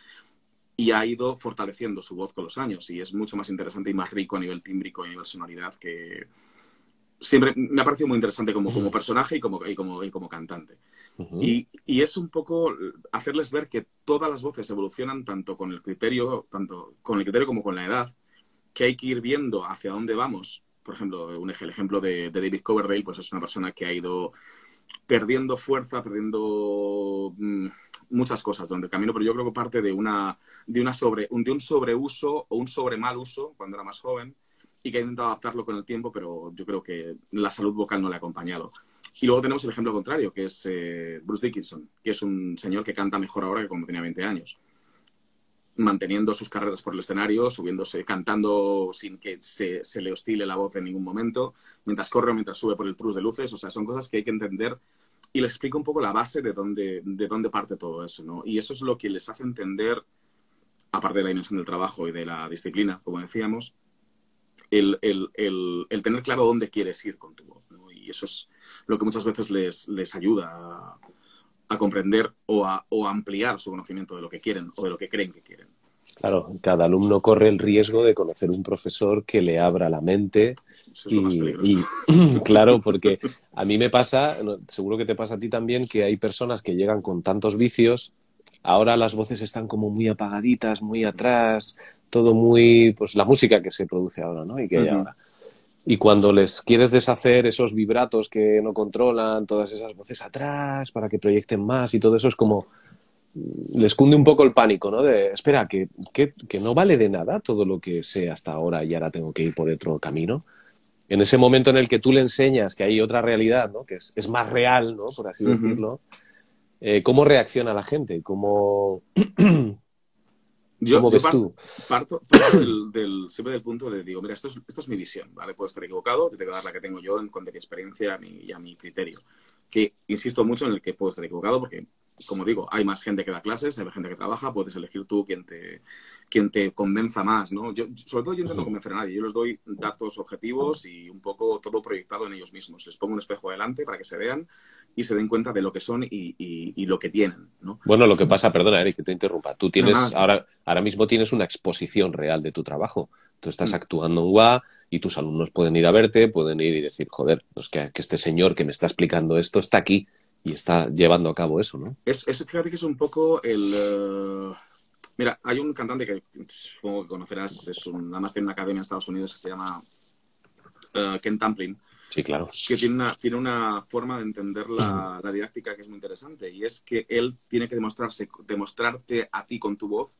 y ha ido fortaleciendo su voz con los años y es mucho más interesante y más rico a nivel tímbrico y a nivel sonoridad que, siempre me ha parecido muy interesante como, como personaje y como, y como, y como cantante. y, y, es un poco hacerles ver que todas las voces evolucionan tanto con el criterio, tanto con el criterio como con la edad, que hay que ir viendo hacia dónde vamos. Por ejemplo, un, el ejemplo de, de David Coverdale, pues es una persona que ha ido perdiendo fuerza, perdiendo mm, muchas cosas durante el camino, pero yo creo que parte de una, de una sobre, un, de un sobreuso o un sobre mal uso cuando era más joven y que ha intentado adaptarlo con el tiempo, pero yo creo que la salud vocal no le ha acompañado. Y luego tenemos el ejemplo contrario, que es eh, Bruce Dickinson, que es un señor que canta mejor ahora que cuando tenía 20 años. Manteniendo sus carreras por el escenario, subiéndose, cantando sin que se, se le oscile la voz en ningún momento, mientras corre o mientras sube por el trus de luces. O sea, son cosas que hay que entender y les explico un poco la base de dónde, de dónde parte todo eso, ¿no? Y eso es lo que les hace entender, aparte de la dimensión del trabajo y de la disciplina, como decíamos, el, el, el, tener claro dónde quieres ir con tu voz. ¿no? Y eso es lo que muchas veces les, les ayuda a, a comprender o a, o ampliar su conocimiento de lo que quieren o de lo que creen que quieren.
Claro, cada alumno corre el riesgo de conocer un profesor que le abra la mente.
Eso es lo más
y, y, claro, porque a mí me pasa, seguro que te pasa a ti también, que hay personas que llegan con tantos vicios. Ahora las voces están como muy apagaditas, muy atrás, todo muy, pues la música que se produce ahora, ¿no? Y que hay ahora. Y cuando les quieres deshacer esos vibratos que no controlan, todas esas voces atrás para que proyecten más y todo eso es como, les cunde un poco el pánico, ¿no? De, espera, que, que, que, no vale de nada todo lo que sé hasta ahora y ahora tengo que ir por otro camino. En ese momento en el que tú le enseñas que hay otra realidad, ¿no? Que es, es más real, ¿no? Por así uh -huh. decirlo. Eh, ¿Cómo reacciona la gente? ¿Cómo,
yo,
¿Cómo
yo
ves
parto,
tú?
Parto, parto del, del, siempre del punto de, digo, mira, esto es, esto es mi visión, ¿vale? Puedo estar equivocado, te tengo que dar la que tengo yo en cuanto a mi experiencia a mi, y a mi criterio. Que insisto mucho en el que puedo estar equivocado porque como digo, hay más gente que da clases, hay gente que trabaja, puedes elegir tú quien te, quien te convenza más, ¿no? Yo, sobre todo yo intento convencer a nadie, yo les doy datos objetivos y un poco todo proyectado en ellos mismos. Les pongo un espejo delante para que se vean y se den cuenta de lo que son y, y, y lo que tienen, ¿no?
Bueno, lo que pasa, perdona, Eric, que te interrumpa. Tú tienes, no, ahora, ahora mismo tienes una exposición real de tu trabajo. Tú estás mm. actuando en WA y tus alumnos pueden ir a verte, pueden ir y decir, joder, pues que, que este señor que me está explicando esto está aquí y está llevando a cabo eso, ¿no?
Es, es fíjate que es un poco el... Uh... Mira, hay un cantante que supongo que conocerás, es un, además tiene una academia en Estados Unidos que se llama uh, Ken Tamplin.
Sí, claro.
Que tiene una, tiene una forma de entender la, la, didáctica que es muy interesante y es que él tiene que demostrarse, demostrarte a ti con tu voz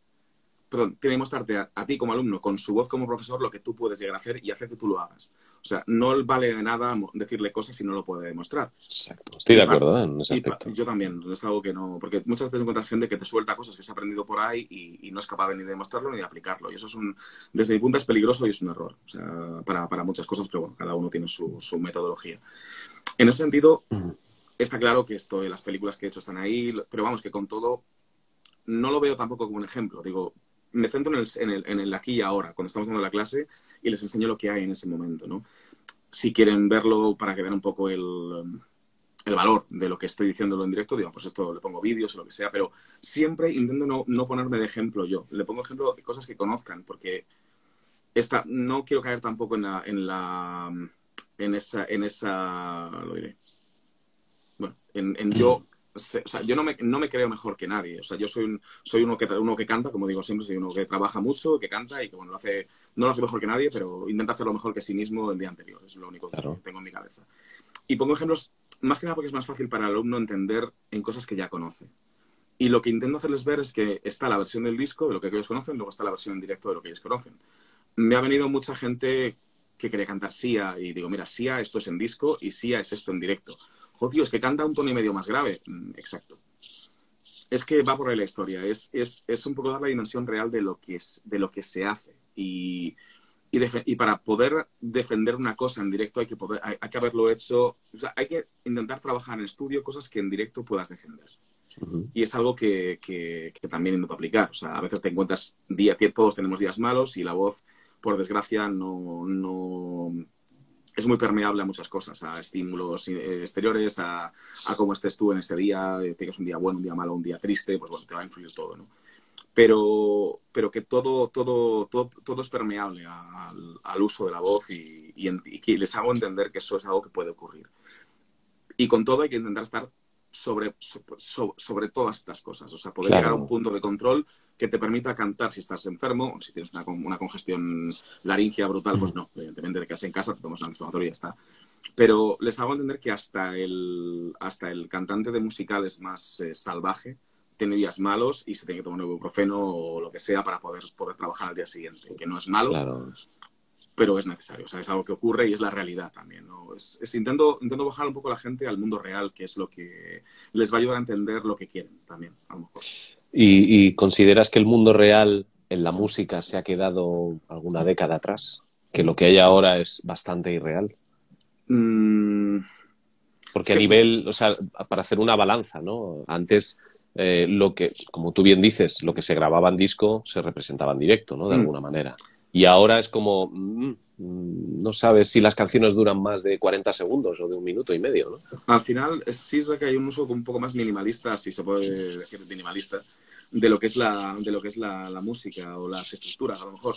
perdón, tiene que mostrarte a, a, ti como alumno, con su voz como profesor, lo que tú puedes llegar a hacer y hacer que tú lo hagas. O sea, no vale de nada decirle cosas si no lo puede demostrar.
Exacto. Estoy de acuerdo ¿eh? en ese aspecto.
yo también, es algo que no... Porque muchas veces encuentras gente que te suelta cosas que se ha aprendido por ahí y, y, no es capaz de ni de demostrarlo ni de aplicarlo. Y eso es un... Desde mi punto es peligroso y es un error. O sea, para, para muchas cosas, pero bueno, cada uno tiene su, su metodología. En ese sentido, está claro que esto, las películas que he hecho están ahí, pero vamos, que con todo no lo veo tampoco como un ejemplo. Digo, me centro en el, en, el, en el, aquí y ahora, cuando estamos dando la clase, y les enseño lo que hay en ese momento, ¿no? Si quieren verlo para que vean un poco el, el valor de lo que estoy diciéndolo en directo, digo, pues esto le pongo vídeos o lo que sea, pero siempre intento no, no ponerme de ejemplo yo. Le pongo ejemplo de cosas que conozcan, porque esta, no quiero caer tampoco en la, en la, en esa, en esa, lo diré, bueno, en, en yo o sea, yo no me, no me, creo mejor que nadie. O sea, yo soy, un, soy uno, que, uno que canta, como digo siempre, soy uno que trabaja mucho, que canta y que, bueno, lo hace, no lo hace mejor que nadie, pero intenta hacerlo mejor que sí mismo el día anterior. Es lo único claro. que tengo en mi cabeza. Y pongo ejemplos, más que nada porque es más fácil para el alumno entender en cosas que ya conoce. Y lo que intento hacerles ver es que está la versión del disco de lo que ellos conocen, luego está la versión en directo de lo que ellos conocen. Me ha venido mucha gente que quería cantar Sia y digo, mira, Sia esto es en disco y Sia es esto en directo oh, tío, es que canta un tono y medio más grave. Mm, exacto. Es que va por ahí la historia. Es, es, es, un poco dar la dimensión real de lo que, es, de lo que se hace. Y, y, y, para poder defender una cosa en directo hay que, poder, hay, hay que haberlo hecho. O sea, hay que intentar trabajar en estudio cosas que en directo puedas defender. Uh -huh. Y es algo que, que, que, también intento aplicar. O sea, a veces te encuentras, día, todos tenemos días malos y la voz, por desgracia, no, no, es muy permeable a muchas cosas, a estímulos eh, exteriores, a, cómo estés tú en ese día, tengas un día bueno, un día malo, un día triste, pues bueno, te va a influir todo, ¿no? Pero, pero que todo, todo, todo, todo es permeable al, uso de la voz y, y, y, les hago entender que eso es algo que puede ocurrir. Y con todo hay que intentar estar sobre, sobre, sobre todas estas cosas. O sea, poder claro. llegar a un punto de control que te permita cantar si estás enfermo, o si tienes una, una congestión laringea brutal, pues no, evidentemente te quedas en casa, te tomas un inflamatorio y ya está. Pero les hago entender que hasta el, hasta el cantante de musicales más eh, salvaje tiene días malos y se tiene que tomar un ibuprofeno o lo que sea para poder, poder trabajar al día siguiente, que no es malo,
claro.
Pero es necesario. O sea, es algo que ocurre y es la realidad también. ¿no? Es, es, intento, intento bajar un poco la gente al mundo real, que es lo que les va a ayudar a entender lo que quieren también, a lo mejor.
¿Y, y consideras que el mundo real en la música se ha quedado alguna década atrás? ¿Que lo que hay ahora es bastante irreal?
Mm,
Porque a nivel, o sea, para hacer una balanza, ¿no? Antes, eh, lo que, como tú bien dices, lo que se grababa en disco se representaba en directo, ¿no? De
Mm.
alguna manera. Y ahora es como, mm, mm, no sabes si las canciones duran más de 40 segundos o de un minuto y medio, ¿no?
Al final, sí es verdad que hay un uso un poco más minimalista, si se puede decir minimalista, de lo que es la, de lo que es la música o las estructuras, a lo mejor.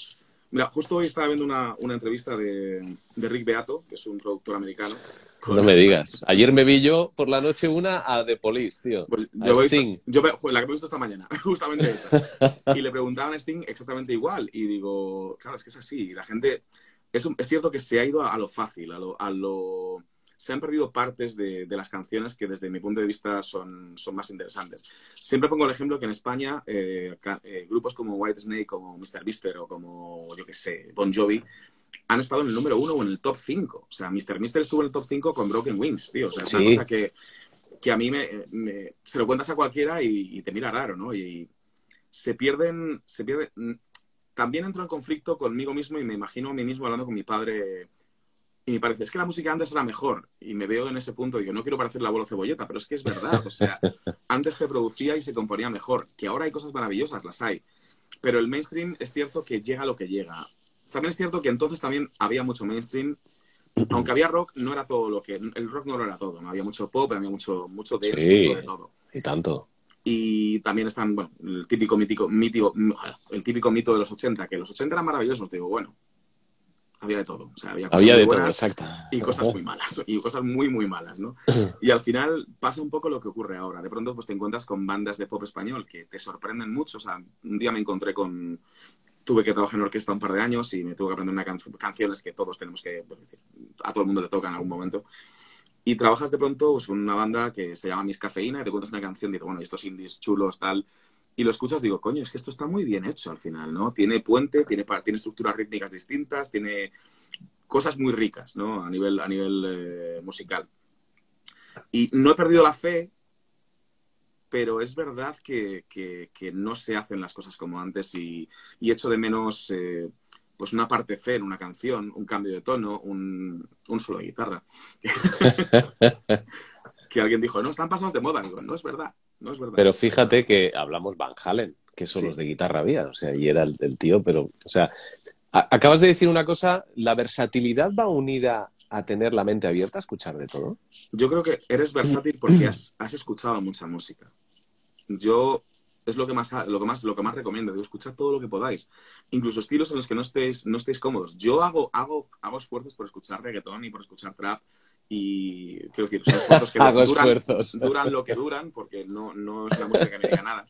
Mira, justo hoy estaba viendo una, una entrevista de, de Rick Beato, que es un productor americano. con-
No me digas. Ayer me vi yo por la noche una a The Police, tío.
Pues
A
yo, he
Sting.
visto, yo la que me he visto esta mañana, justamente esa. Y le preguntaban a Sting exactamente igual. Y digo, claro, es que es así. La gente. Es, es cierto que se ha ido a, lo fácil, a lo, a lo- Se han perdido partes de, de las canciones que, desde mi punto de vista, son, son más interesantes. Siempre pongo el ejemplo que en España, eh, eh, grupos como White Snake, como Mr. Mister o como, yo qué sé, Bon Jovi, han estado en el número uno o en el top 5. O sea, Mr. Mister estuvo en el top 5 con Broken Wings, tío. O sea, es una cosa que, que a mí me, me- se lo cuentas a cualquiera y, y te mira raro, ¿no? Y se pierden, se pierden. mm, También entro en conflicto conmigo mismo y me imagino a mí mismo hablando con mi padre. Y me parece, es que la música antes era mejor. Y me veo en ese punto, digo, no quiero parecer la abuelo cebolleta, pero es que es verdad. O sea, antes se producía y se componía mejor. Que ahora hay cosas maravillosas, las hay. Pero el mainstream es cierto que llega a lo que llega. También es cierto que entonces también había mucho mainstream. Aunque había rock, no era todo lo que. El rock no lo era todo, ¿no? Había mucho pop, había mucho, mucho dance,
Sí.
mucho de todo.
Y tanto.
Y también están, bueno, el típico mítico, mítico, el típico mito de los 80, que los 80 eran maravillosos, digo, bueno, había de todo. O sea, había cosas
Había
muy
de todo, exacto.
y cosas muy malas, y cosas muy, muy malas, ¿no? Y al final pasa un poco lo que ocurre ahora. De pronto pues te encuentras con bandas de pop español que te sorprenden mucho. O sea, un día me encontré con... Tuve que trabajar en orquesta un par de años y me tuve que aprender una can canciones que todos tenemos que... Pues, a todo el mundo le toca en algún momento. Y trabajas de pronto pues, con una banda que se llama Miss Cafeína y te cuentas una canción y dices, bueno, estos indies chulos, tal... Y lo escuchas, digo, coño, es que esto está muy bien hecho al final, ¿no? Tiene puente, tiene, tiene estructuras rítmicas distintas, tiene cosas muy ricas, ¿no? A nivel, a nivel eh, musical. Y no he perdido la fe, pero es verdad que, que, no se hacen las cosas como antes y, y echo de menos eh, pues una parte C en una canción, un cambio de tono, un, un solo de guitarra. que alguien dijo, no, están pasados de moda. Digo, no es verdad, no es verdad.
Pero fíjate que hablamos Van Halen, que solos sí. de guitarra había, o sea, y era el, el tío, pero, o sea, a, acabas de decir una cosa, la versatilidad va unida a tener la mente abierta a escuchar de todo.
Yo creo que eres versátil porque has, has escuchado mucha música. Yo es lo que más lo que más lo que más recomiendo digo escuchad todo lo que podáis incluso estilos en los que no estéis no estéis cómodos yo hago hago hago esfuerzos por escuchar reggaetón y por escuchar trap y quiero decir son esfuerzos que
hago
duran,
esfuerzos.
duran lo que duran porque no no es una música que me diga nada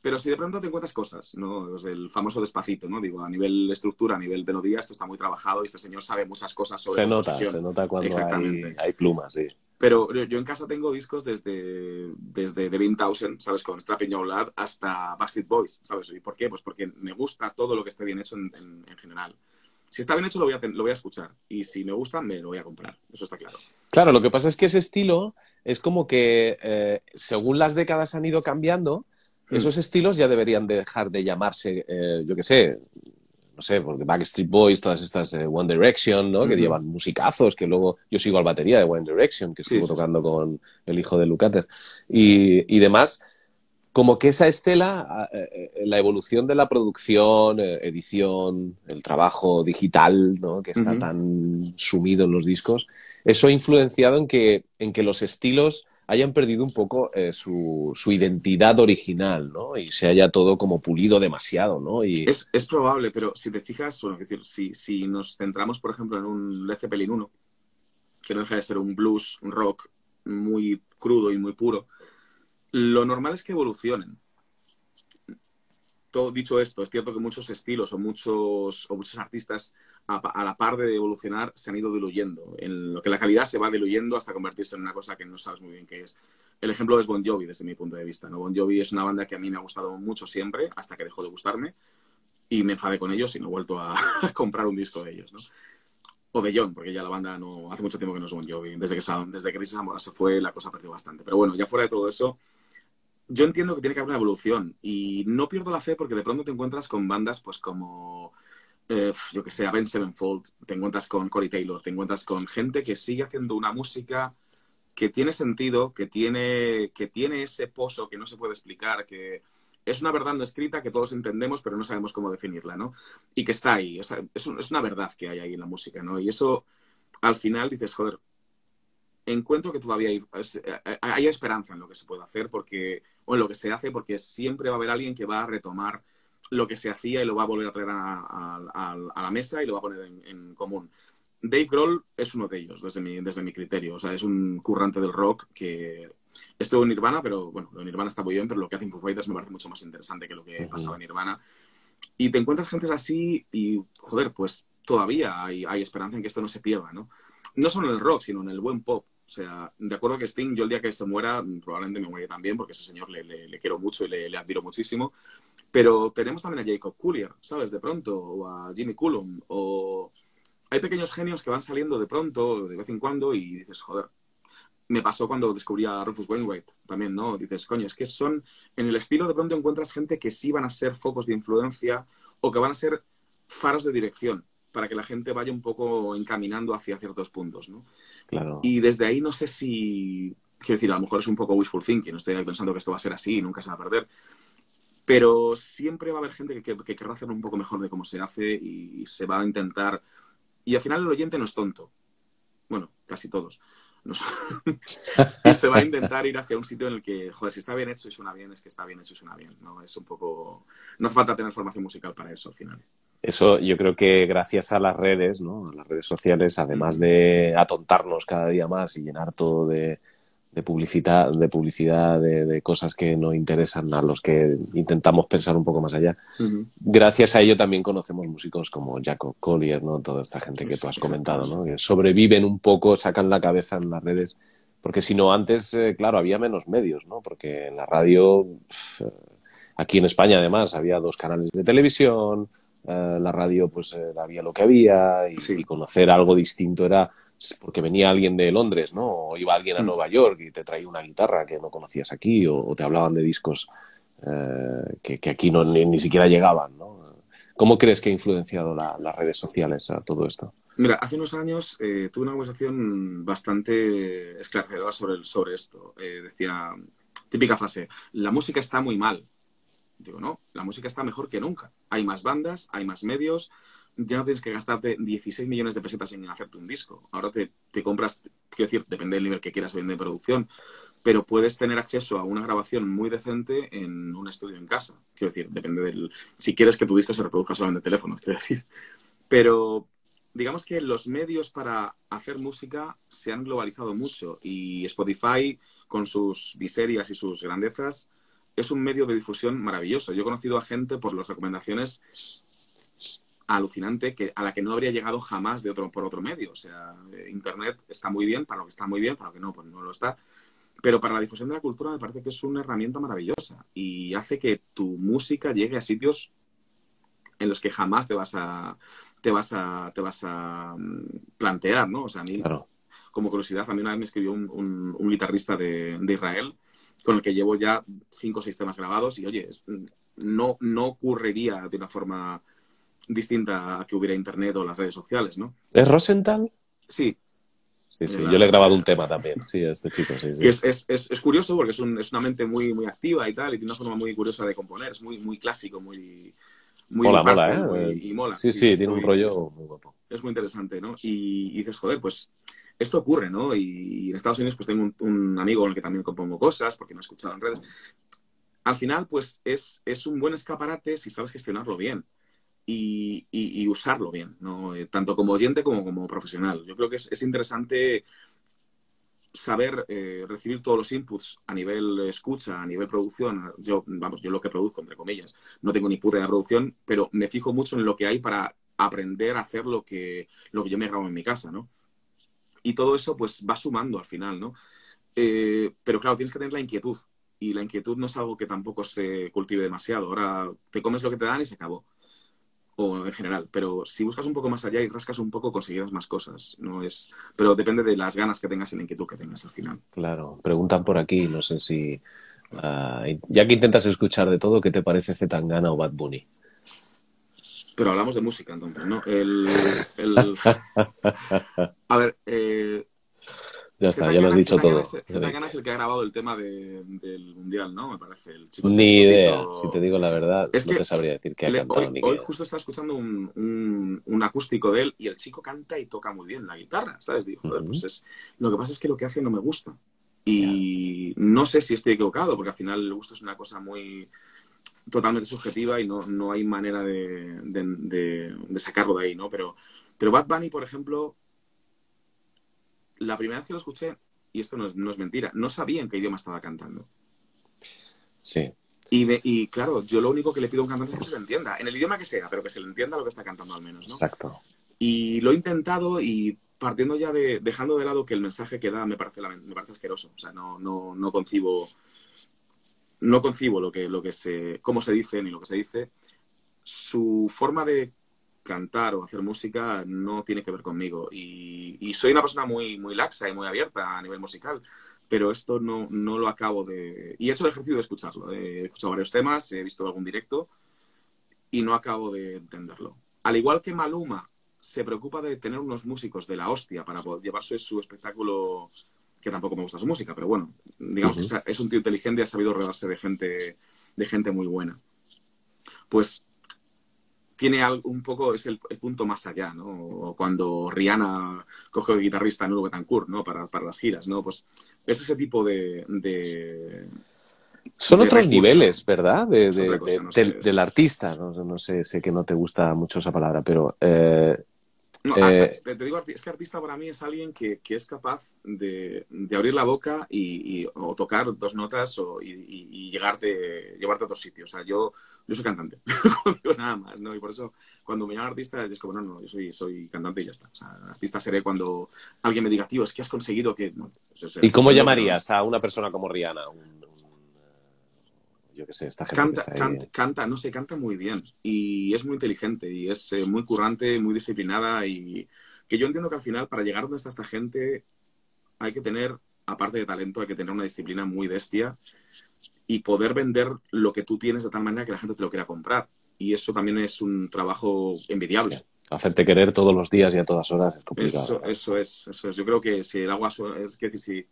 pero si de pronto te encuentras cosas, ¿no? Pues el famoso despacito, ¿no? Digo, a nivel estructura, a nivel melodía, esto está muy trabajado y este señor sabe muchas cosas sobre
Se nota, se nota cuando hay, hay, plumas, sí.
Pero yo en casa tengo discos desde, desde The Bean Thousand, ¿sabes? Con Strapping Your Lad hasta Bastard Boys, ¿sabes? ¿Y por qué? Pues porque me gusta todo lo que esté bien hecho en, en, en general. Si está bien hecho, lo voy, a, lo voy a escuchar. Y si me gusta, me lo voy a comprar. Eso está claro.
Claro, lo que pasa es que ese estilo es como que eh, según las décadas han ido cambiando, esos estilos ya deberían dejar de llamarse, eh, yo qué sé, no sé, porque Backstreet Boys, todas estas eh, One Direction, ¿no? Que llevan musicazos, que luego yo sigo al batería de One Direction, que estuvo sí, sí, tocando sí. con el hijo de Lucater, y, y demás. Como que esa estela, eh, la evolución de la producción, eh, edición, el trabajo digital, ¿no? Que está uh -huh. tan sumido en los discos, eso ha influenciado en que, en que los estilos hayan perdido un poco eh, su, su, identidad original, ¿no? Y se haya todo como pulido demasiado, ¿no? Y...
Es, es probable, pero si te fijas, bueno, es decir, si, si nos centramos, por ejemplo, en un Led Zeppelin 1, que no deja de ser un blues, un rock muy crudo y muy puro, lo normal es que evolucionen todo, dicho esto, es cierto que muchos estilos o muchos, o muchos artistas, a, la par de evolucionar, se han ido diluyendo. En lo que la calidad se va diluyendo hasta convertirse en una cosa que no sabes muy bien qué es. El ejemplo es Bon Jovi, desde mi punto de vista. ¿no? Bon Jovi es una banda que a mí me ha gustado mucho siempre, hasta que dejó de gustarme, y me enfadé con ellos y no he vuelto a, comprar un disco de ellos. ¿no? O de John, porque ya la banda no hace mucho tiempo que no es Bon Jovi. Desde que, desde que Crisis Amora se fue, la cosa perdió bastante. Pero bueno, ya fuera de todo eso yo entiendo que tiene que haber una evolución y no pierdo la fe porque de pronto te encuentras con bandas pues como, eh, yo que sé, Ben Sevenfold, te encuentras con Corey Taylor, te encuentras con gente que sigue haciendo una música que tiene sentido, que tiene, que tiene ese pozo que no se puede explicar, que es una verdad no escrita que todos entendemos pero no sabemos cómo definirla, ¿no? Y que está ahí, es, es una verdad que hay ahí en la música, ¿no? Y eso al final dices, joder, encuentro que todavía hay, eh, hay, esperanza en lo que se puede hacer porque, o en lo que se hace, porque siempre va a haber alguien que va a retomar lo que se hacía y lo va a volver a traer a, la mesa y lo va a poner en, común. Dave Grohl es uno de ellos, desde mi, desde mi criterio. O sea, es un currante del rock que estuvo en Nirvana, pero bueno, lo de Nirvana está muy bien, pero lo que hace Foo Fighters me parece mucho más interesante que lo que pasaba en Nirvana. Y te encuentras gente así y, joder, pues todavía hay, hay esperanza en que esto no se pierda, ¿no? No solo en el rock, sino en el buen pop. O sea, de acuerdo que Sting, yo el día que se muera, probablemente me muere también, porque ese señor le, quiero mucho y le, admiro muchísimo. Pero tenemos también a Jacob Collier, ¿sabes? De pronto, o a Jimmy Cullum, o... Hay pequeños genios que van saliendo de pronto, de vez en cuando, y dices, joder, me pasó cuando descubrí a Rufus Wainwright también, ¿no? Dices, coño, es que son, en el estilo de pronto encuentras gente que sí van a ser focos de influencia o que van a ser faros de dirección para que la gente vaya un poco encaminando hacia ciertos puntos, ¿no?
Claro.
Y desde ahí no sé si, quiero decir, a lo mejor es un poco wishful thinking, no estoy pensando que esto va a ser así y nunca se va a perder, pero siempre va a haber gente que, que, querrá hacer un poco mejor de cómo se hace y se va a intentar, y al final el oyente no es tonto, bueno, casi todos, y se va a intentar ir hacia un sitio en el que, joder, si está bien hecho y suena bien, es que está bien hecho y suena bien, ¿no? Es un poco... No falta tener formación musical para eso al final.
Eso yo creo que gracias a las redes, ¿no? A las redes sociales, además de atontarnos cada día más y llenar todo de, de publicidad, de, publicidad de, cosas que no interesan a los que intentamos pensar un poco más allá. Gracias a ello también conocemos músicos como Jacob Collier, ¿no? Toda esta gente que tú has comentado, ¿no? Que sobreviven un poco, sacan la cabeza en las redes. Porque si no, antes, eh, claro, había menos medios, ¿no? Porque en la radio, aquí en España además, había dos canales de televisión, eh, la radio pues eh, había lo que había y, conocer algo distinto era porque venía alguien de Londres, ¿no? O iba alguien a mm. Nueva York y te traía una guitarra que no conocías aquí o, te hablaban de discos eh, que, aquí no, ni, siquiera llegaban, ¿no? ¿Cómo crees que ha influenciado las redes sociales a todo esto?
Mira, hace unos años tuve una conversación bastante esclarecedora sobre, sobre esto. decía, típica frase, la música está muy mal. Digo, no, la música está mejor que nunca. Hay más bandas, hay más medios, ya no tienes que gastarte 16 millones de pesetas en hacerte un disco. Ahora te, compras, quiero decir, depende del nivel que quieras vender de producción, pero puedes tener acceso a una grabación muy decente en un estudio en casa. Quiero decir, depende del... Si quieres que tu disco se reproduzca solamente en teléfono, quiero decir. Pero digamos que los medios para hacer música se han globalizado mucho y Spotify, con sus miserias y sus grandezas, es un medio de difusión maravilloso. Yo he conocido a gente por las recomendaciones alucinante que, a la que no habría llegado jamás de otro, por otro medio. O sea, eh, Internet está muy bien, para lo que está muy bien, para lo que no, pues no lo está. Pero para la difusión de la cultura me parece que es una herramienta maravillosa y hace que tu música llegue a sitios en los que jamás te vas a te vas a te vas a mm, plantear, ¿no? O sea, a mí, como curiosidad, a mí una vez me escribió un, un, guitarrista de, de Israel con el que llevo ya cinco o seis temas grabados y, oye, no, no ocurriría de una forma distinta a que hubiera internet o las redes sociales, ¿no?
¿Es Rosenthal?
Sí.
Sí, sí, yo le he grabado un tema también, sí, a este chico, sí, sí.
es, es, es, curioso porque es, un, es, una mente muy, muy activa y tal, y tiene una forma muy curiosa de componer, es muy, muy clásico, muy...
muy mola, mola, ¿eh?
y mola.
Sí, sí, tiene un rollo muy guapo.
Es muy interesante, ¿no? Y, y dices, joder, pues esto ocurre, ¿no? Y, en Estados Unidos pues tengo un, amigo con el que también compongo cosas, porque no he escuchado en redes. Al final, pues es, es un buen escaparate si sabes gestionarlo bien. Y, usarlo bien, ¿no? Eh, tanto como oyente como como profesional. Yo creo que es, es interesante saber eh, recibir todos los inputs a nivel escucha, a nivel producción. Yo, vamos, yo lo que produzco, entre comillas, no tengo ni puta de producción, pero me fijo mucho en lo que hay para aprender a hacer lo que, lo que yo me grabo en mi casa, ¿no? Y todo eso, pues, va sumando al final, ¿no? Eh, pero claro, tienes que tener la inquietud. Y la inquietud no es algo que tampoco se cultive demasiado. Ahora te comes lo que te dan y se acabó o en general, pero si buscas un poco más allá y rascas un poco, conseguirás más cosas. No es, pero depende de las ganas que tengas y la inquietud que tengas al final.
Claro, preguntan por aquí, no sé si ah, ya que intentas escuchar de todo, ¿qué te parece Zetangana o Bad Bunny?
Pero hablamos de música entonces, ¿no? El, a ver, eh,
ya está, ya lo has dicho todo.
Zetangana es el que ha grabado el tema del Mundial, ¿no? Me parece. El
chico ni idea. Si te digo la verdad, no te sabría decir que ha cantado
hoy, hoy justo estaba escuchando un, un, acústico de él y el chico canta y toca muy bien la guitarra, ¿sabes? Digo, joder, pues es... Lo que pasa es que lo que hace no me gusta. Y no sé si estoy equivocado, porque al final el gusto es una cosa muy totalmente subjetiva y no, no hay manera de, de, de, sacarlo de ahí, ¿no? Pero, pero Bad Bunny, por ejemplo, la primera vez que lo escuché, y esto no es, no es mentira, no sabía en qué idioma estaba cantando.
Sí.
Y, y, claro, yo lo único que le pido a un cantante es que se lo entienda, en el idioma que sea, pero que se le entienda lo que está cantando al menos, ¿no?
Exacto.
Y lo he intentado y partiendo ya de, dejando de lado que el mensaje que da me parece, me parece asqueroso, o sea, no, no, no concibo, no concibo lo que, lo que se, cómo se dice ni lo que se dice. Su forma de cantar o hacer música no tiene que ver conmigo. Y, soy una persona muy, muy laxa y muy abierta a nivel musical, pero esto no, no lo acabo de... Y he hecho el ejercicio de escucharlo. He escuchado varios temas, he visto algún directo y no acabo de entenderlo. Al igual que Maluma se preocupa de tener unos músicos de la hostia para poder llevarse su espectáculo, que tampoco me gusta su música, pero bueno, digamos que es un tío inteligente y ha sabido rodearse de gente, de gente muy buena. Pues tiene un poco, es el, punto más allá, ¿no? Cuando Rihanna coge de guitarrista Nuno Betancourt, ¿no? Para, para, las giras, ¿no? Pues es ese tipo de...
Son otros niveles, ¿verdad? De, del, artista, ¿no? no, sé, sé que no te gusta mucho esa palabra, pero eh,
eh, te, digo, es que artista para mí es alguien que, es capaz de, abrir la boca y, o tocar dos notas o, y, llegarte, llevarte a otros sitios. O sea, yo, yo soy cantante, nada más, ¿no? Y por eso cuando me llaman artista es como, no, no, yo soy, soy cantante y ya está. O sea, artista seré cuando alguien me diga, tío, es que has conseguido que...
¿Y cómo llamarías a una persona como Rihanna? Yo qué sé, esta
gente canta, canta, no sé, canta muy bien y es muy inteligente y es eh, muy currante, muy disciplinada y que yo entiendo que al final para llegar donde está esta gente hay que tener, aparte de talento, hay que tener una disciplina muy bestia y poder vender lo que tú tienes de tal manera que la gente te lo quiera comprar. Y eso también es un trabajo envidiable.
Hacerte querer todos los días y a todas horas es complicado.
Eso, eso es, eso es. Yo creo que si el agua es que si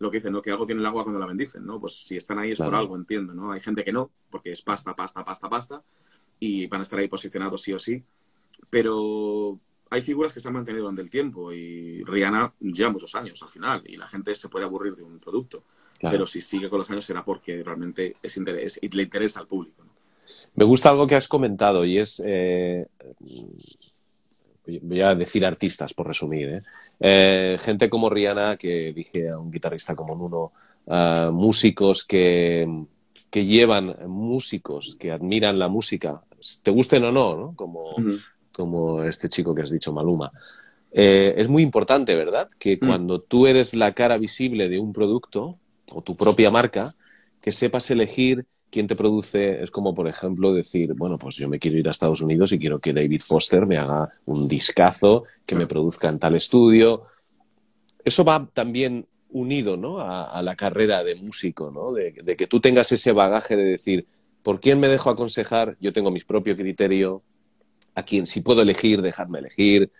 lo que dicen, ¿no? Que algo tiene el agua cuando la bendicen, ¿no? Pues si están ahí es por algo, entiendo, ¿no? Hay gente que no, porque es pasta, pasta, pasta, pasta, y van a estar ahí posicionados sí o sí. Pero hay figuras que se han mantenido durante el tiempo y Rihanna lleva muchos años al final y la gente se puede aburrir de un producto. Pero si sigue con los años será porque realmente es interés, y le interesa al público.
Me gusta algo que has comentado y es eh, voy a decir artistas por resumir, ¿eh? Eh, gente como Rihanna, que dije a un guitarrista como Nuno, músicos que, que, llevan, músicos que admiran la música, te gusten o no, ¿no? Como, como este chico que has dicho, Maluma. Eh, es muy importante, ¿verdad? Que mm. cuando tú eres la cara visible de un producto o tu propia marca, que sepas elegir quién te produce, es como por ejemplo decir, bueno, pues yo me quiero ir a Estados Unidos y quiero que David Foster me haga un discazo, que me produzca en tal estudio. Eso va también unido ¿no? a, la carrera de músico, ¿no? De, que tú tengas ese bagaje de decir, ¿por quién me dejo aconsejar? Yo tengo mis propios criterios, a quien si puedo elegir, dejarme elegir.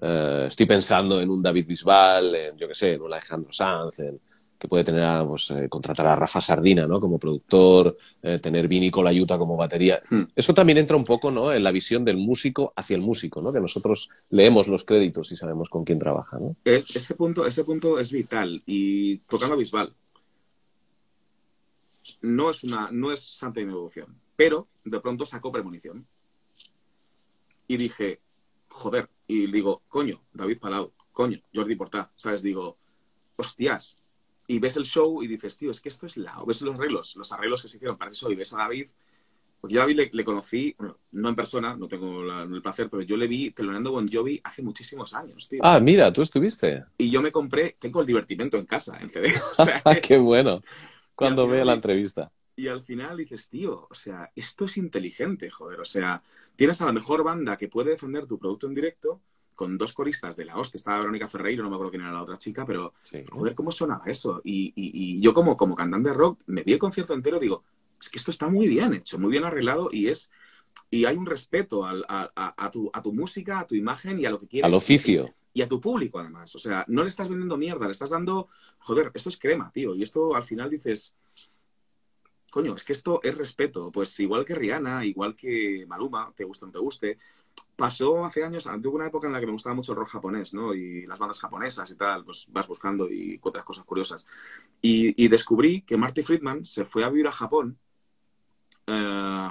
Eh, estoy pensando en un David Bisbal, en, yo qué sé, en un Alejandro Sanz, en, que puede tener a, pues, eh, contratar a Rafa Sardina, ¿no? Como productor, eh, tener Vini Colaiuta como batería.
Hmm.
Eso también entra un poco, ¿no? En la visión del músico hacia el músico, ¿no? Que nosotros leemos los créditos y sabemos con quién trabaja, ¿no?
Es- ese, punto, ese punto es vital. Y tocando a Bisbal, no es, una, no es santa devoción, pero de pronto sacó premonición. Y dije, joder, y digo, coño, David Palau, coño, Jordi Portaz, ¿sabes? Digo, hostias. Y ves el show y dices, tío, es que esto es la... Ves los arreglos, los arreglos que se hicieron para show y ves a David. Porque yo a David le, le conocí, bueno, no en persona, no tengo la- el placer, pero yo le vi teloneando Bon Jovi hace muchísimos años, tío.
Ah, mira, tú estuviste.
Y yo me compré, tengo el divertimento en casa, en CD. O sea,
Ah, qué bueno. Cuando vea la
vi-
entrevista.
y al final dices, tío, o sea, esto es inteligente, joder. O sea, tienes a la mejor banda que puede defender tu producto en directo con dos coristas de la hostia. Estaba Verónica Ferreiro, no me acuerdo quién era la otra chica, pero
Sí.
joder, ¿cómo sonaba eso? Y, y- y yo como, como cantante de rock me vi el concierto entero y digo, es que esto está muy bien hecho, muy bien arreglado y es... Y hay un respeto al- a, a- a tu, a tu música, a tu imagen y a lo que quieres.
Al oficio.
y a tu público además. O sea, no le estás vendiendo mierda, le estás dando, joder, esto es crema, tío. Y esto al final dices, coño, es que esto es respeto. Pues igual que Rihanna, igual que Maluma, te guste o no te guste. Pasó hace años, tuve una época en la que me gustaba mucho el rock japonés, ¿no? Y las bandas japonesas y tal, pues vas buscando y encuentras cosas curiosas. Y, descubrí que Marty Friedman se fue a vivir a Japón eh,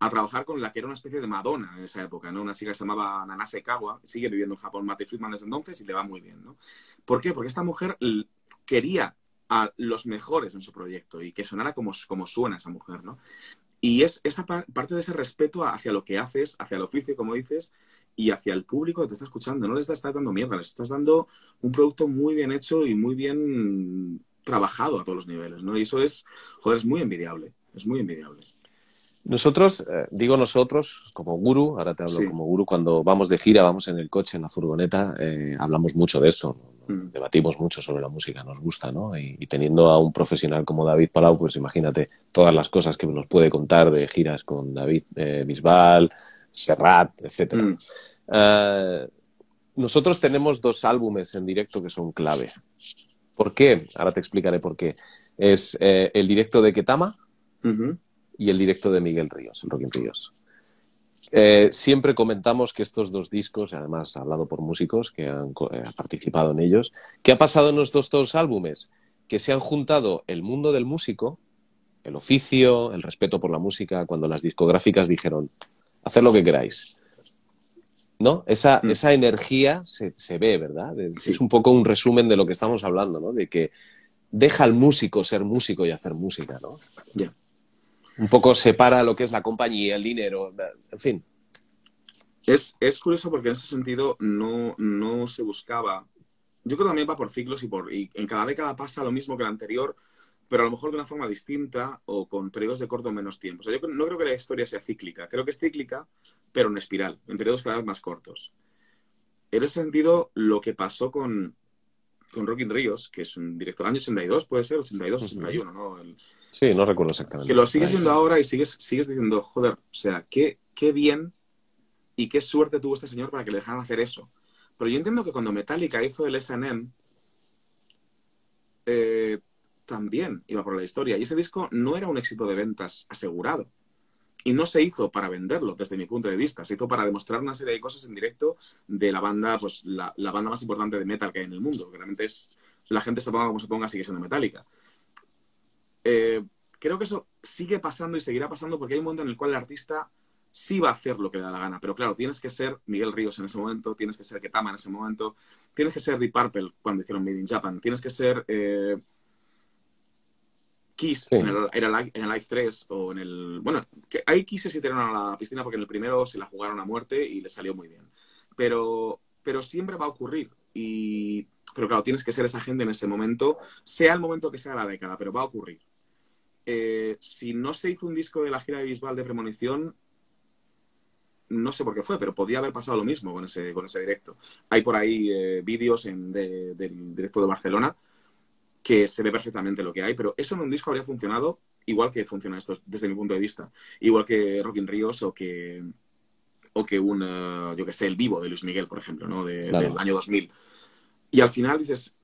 a trabajar con la que era una especie de Madonna en esa época, ¿no? Una chica que se llamaba Nanase Kawa, sigue viviendo en Japón Marty Friedman desde entonces y le va muy bien, ¿no? ¿Por qué? Porque esta mujer quería a los mejores en su proyecto y que sonara como, como suena esa mujer, ¿no? Y es esa par- parte de ese respeto hacia lo que haces, hacia el oficio, como dices, y hacia el público que te está escuchando. No les estás dando mierda, les estás dando un producto muy bien hecho y muy bien trabajado a todos los niveles, ¿no? Y eso es, joder, es muy envidiable, es muy envidiable.
Nosotros, eh, digo nosotros, como guru, ahora te hablo
Sí.
como guru, cuando vamos de gira, vamos en el coche, en la furgoneta, eh, hablamos mucho de esto,
Mm.
debatimos mucho sobre la música, nos gusta, ¿no? Y, y teniendo a un profesional como David Palau, pues imagínate todas las cosas que nos puede contar de giras con David eh, Bisbal, Serrat, etcétera.
Mm.
Eh, nosotros tenemos dos álbumes en directo que son clave. ¿Por qué? Ahora te explicaré por qué. Es eh, el directo de Ketama, y el directo de Miguel Ríos, el Rock in Ríos. Eh, siempre comentamos que estos dos discos, además hablado por músicos que han eh, participado en ellos, ¿qué ha pasado en estos dos álbumes? Que se han juntado el mundo del músico, el oficio, el respeto por la música, cuando las discográficas dijeron, haced lo que queráis. ¿No? Esa,
Mm.
esa energía se, se ve, ¿verdad? Es,
Sí.
es un poco un resumen de lo que estamos hablando, ¿no? De que deja al músico ser músico y hacer música, ¿no?
Ya.
Un poco separa lo que es la compañía, el dinero, en fin.
Es, es curioso porque en ese sentido no, no se buscaba. Yo creo que también va por ciclos y por y en cada década pasa lo mismo que la anterior, pero a lo mejor de una forma distinta o con periodos de corto menos tiempo. O sea, yo no creo que la historia sea cíclica. Creo que es cíclica, pero en espiral, en periodos cada vez más cortos. En ese sentido, lo que pasó con, con Rockin' Ríos, que es un directo año 82, puede ser 82, 81, ¿no? El-
Sí, no recuerdo exactamente.
que lo sigues viendo ahora y sigues, sigues diciendo, joder, o sea, qué, qué bien y qué suerte tuvo este señor para que le dejaran hacer eso. Pero yo entiendo que cuando Metallica hizo el S&M, eh, también iba por la historia. Y ese disco no era un éxito de ventas asegurado. Y no se hizo para venderlo, desde mi punto de vista. Se hizo para demostrar una serie de cosas en directo de la banda, pues la, la banda más importante de metal que hay en el mundo. Realmente es, la gente se ponga como se ponga, sigue siendo Metallica. Eh, creo que eso sigue pasando y seguirá pasando porque hay un momento en el cual el artista sí va a hacer lo que le da la gana. Pero claro, tienes que ser Miguel Ríos en ese momento, tienes que ser Ketama en ese momento, tienes que ser Deep Purple cuando hicieron Made in Japan, tienes que ser eh, Kiss
Sí.
en, el, en, el, en el Live 3 o en el... Bueno, que hay Kiss se tiraron a la piscina porque en el primero se la jugaron a muerte y les salió muy bien. Pero, pero siempre va a ocurrir. Y, pero claro, tienes que ser esa gente en ese momento, sea el momento que sea la década, pero va a ocurrir. Eh, si no se hizo un disco de la gira de Bisbal de Premonición, no sé por qué fue, pero podía haber pasado lo mismo con ese, con ese directo. Hay por ahí eh, vídeos en- de- del directo de Barcelona que se ve perfectamente lo que hay, pero eso en un disco habría funcionado igual que funciona esto desde mi punto de vista. Igual que Rockin' Ríos o que, o que un, eh, yo que sé, el vivo de Luis Miguel, por ejemplo, ¿no? De-
Claro.
del año 2000. Y al final dices,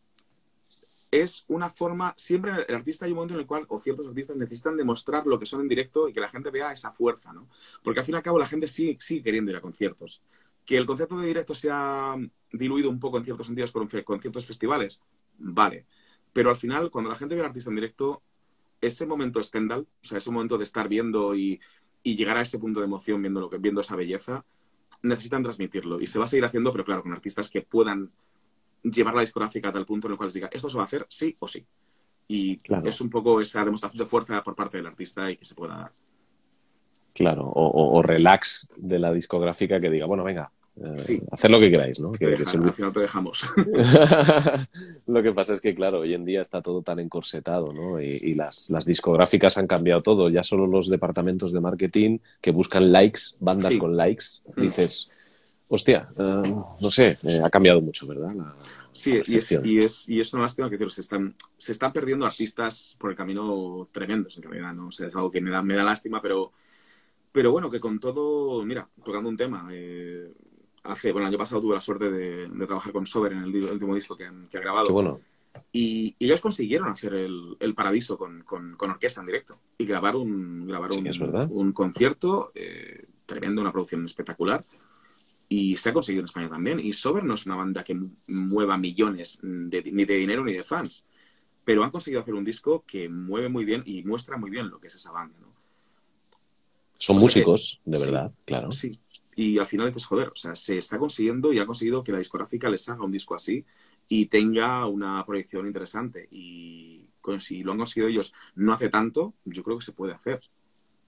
es una forma, siempre el artista hay un momento en el cual, o ciertos artistas necesitan demostrar lo que son en directo y que la gente vea esa fuerza, ¿no? Porque al fin y al cabo la gente sigue, sigue queriendo ir a conciertos. Que el concepto de directo se ha diluido un poco en ciertos sentidos con, con ciertos festivales, vale. Pero al final, cuando la gente ve al artista en directo, ese momento escándalo, o sea, ese momento de estar viendo y, y, llegar a ese punto de emoción viendo, lo que, viendo esa belleza, necesitan transmitirlo. Y se va a seguir haciendo, pero claro, con artistas que puedan llevar la discográfica a tal punto en el cual les diga, esto se va a hacer sí o sí. Y claro. es un poco esa demostración de fuerza por parte del artista y que se pueda dar.
Claro, o, o relax de la discográfica que diga, bueno, venga, eh, sí. hacer lo que queráis, ¿no? Que,
dejan, que Al final te dejamos.
lo que pasa es que, claro, hoy en día está todo tan encorsetado, ¿no? Y, y las, las, discográficas han cambiado todo. Ya solo los departamentos de marketing que buscan likes, bandas sí. con likes, dices, hostia, uh, no sé, eh, ha cambiado mucho, ¿verdad? La,
sí, la y, es, y, es, y es una lástima que decir, se están, se están perdiendo artistas por el camino tremendos, en realidad, ¿no? O sea, es algo que me da, me da lástima, pero, pero bueno, que con todo, mira, tocando un tema, eh, hace, bueno, el año pasado tuve la suerte de, de trabajar con Sober en el, el último disco que, que ha grabado.
Qué bueno.
Y, y, ellos consiguieron hacer el, el Paradiso con, con, con, orquesta en directo y grabar un, grabar
sí,
un, concierto eh, tremendo, una producción espectacular. Y se ha conseguido en España también. Y Sober no es una banda que mueva millones de, ni de dinero ni de fans, pero han conseguido hacer un disco que mueve muy bien y muestra muy bien lo que es esa banda. ¿no?
Son o sea músicos, que, de verdad,
sí,
claro.
Sí, y al final dices, joder, o sea, se está consiguiendo y ha conseguido que la discográfica les haga un disco así y tenga una proyección interesante. Y si lo han conseguido ellos no hace tanto, yo creo que se puede hacer.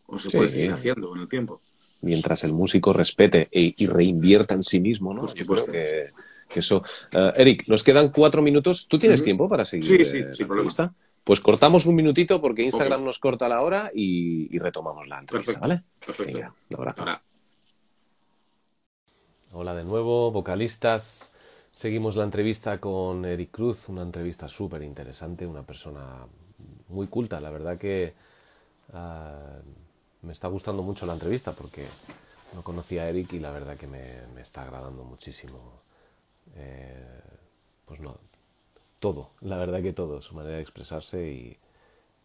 O se sí, puede seguir haciendo con el tiempo.
Mientras el músico respete e, y reinvierta en sí mismo, ¿no? Yo creo que, que eso. Uh, Eric, nos quedan cuatro minutos. ¿Tú tienes uh -huh. tiempo para seguir?
Sí, sí, sin problema.
Lista? Pues cortamos un minutito porque Instagram okay. nos corta la hora y, y retomamos la entrevista,
Perfecto.
¿vale?
Perfecto.
Venga, un abrazo.
Ahora.
Hola de nuevo, vocalistas. Seguimos la entrevista con Eric Cruz, una entrevista súper interesante, una persona muy culta. La verdad que uh, me está gustando mucho la entrevista porque no conocía a Eric y la verdad que me, está agradando muchísimo. Eh, pues no, todo, la verdad que todo, su manera de expresarse y,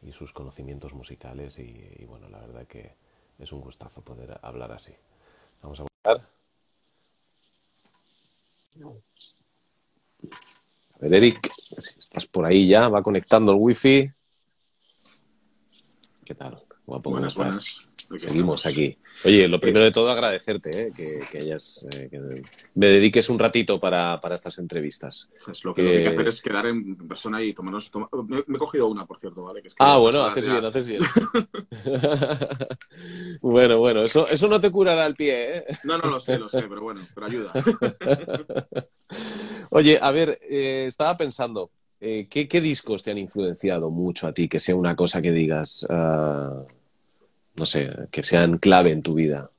y sus conocimientos musicales y, y, bueno, la verdad que es un gustazo poder hablar así. Vamos a buscar. A ver, Eric, si estás por ahí ya, va conectando el wifi. ¿Qué tal? Guapo,
buenas.
Buenas. Seguimos aquí. Oye, lo primero de todo agradecerte ¿eh? que, que, hayas eh, que me dediques un ratito para, para estas entrevistas.
Pues lo, que, que... lo que hay que hacer es quedar en persona y tomarnos. Toma... Me, me, he cogido una, por cierto, ¿vale? Que es
ah, bueno, haces ya... bien, haces bien. bueno, bueno, eso, eso no te curará el pie, ¿eh?
No, no lo sé, lo sé, pero bueno, pero ayuda.
Oye, a ver, eh, estaba pensando, eh, ¿qué, ¿qué, discos te han influenciado mucho a ti? Que sea una cosa que digas, uh, no sé, que sean clave en tu vida.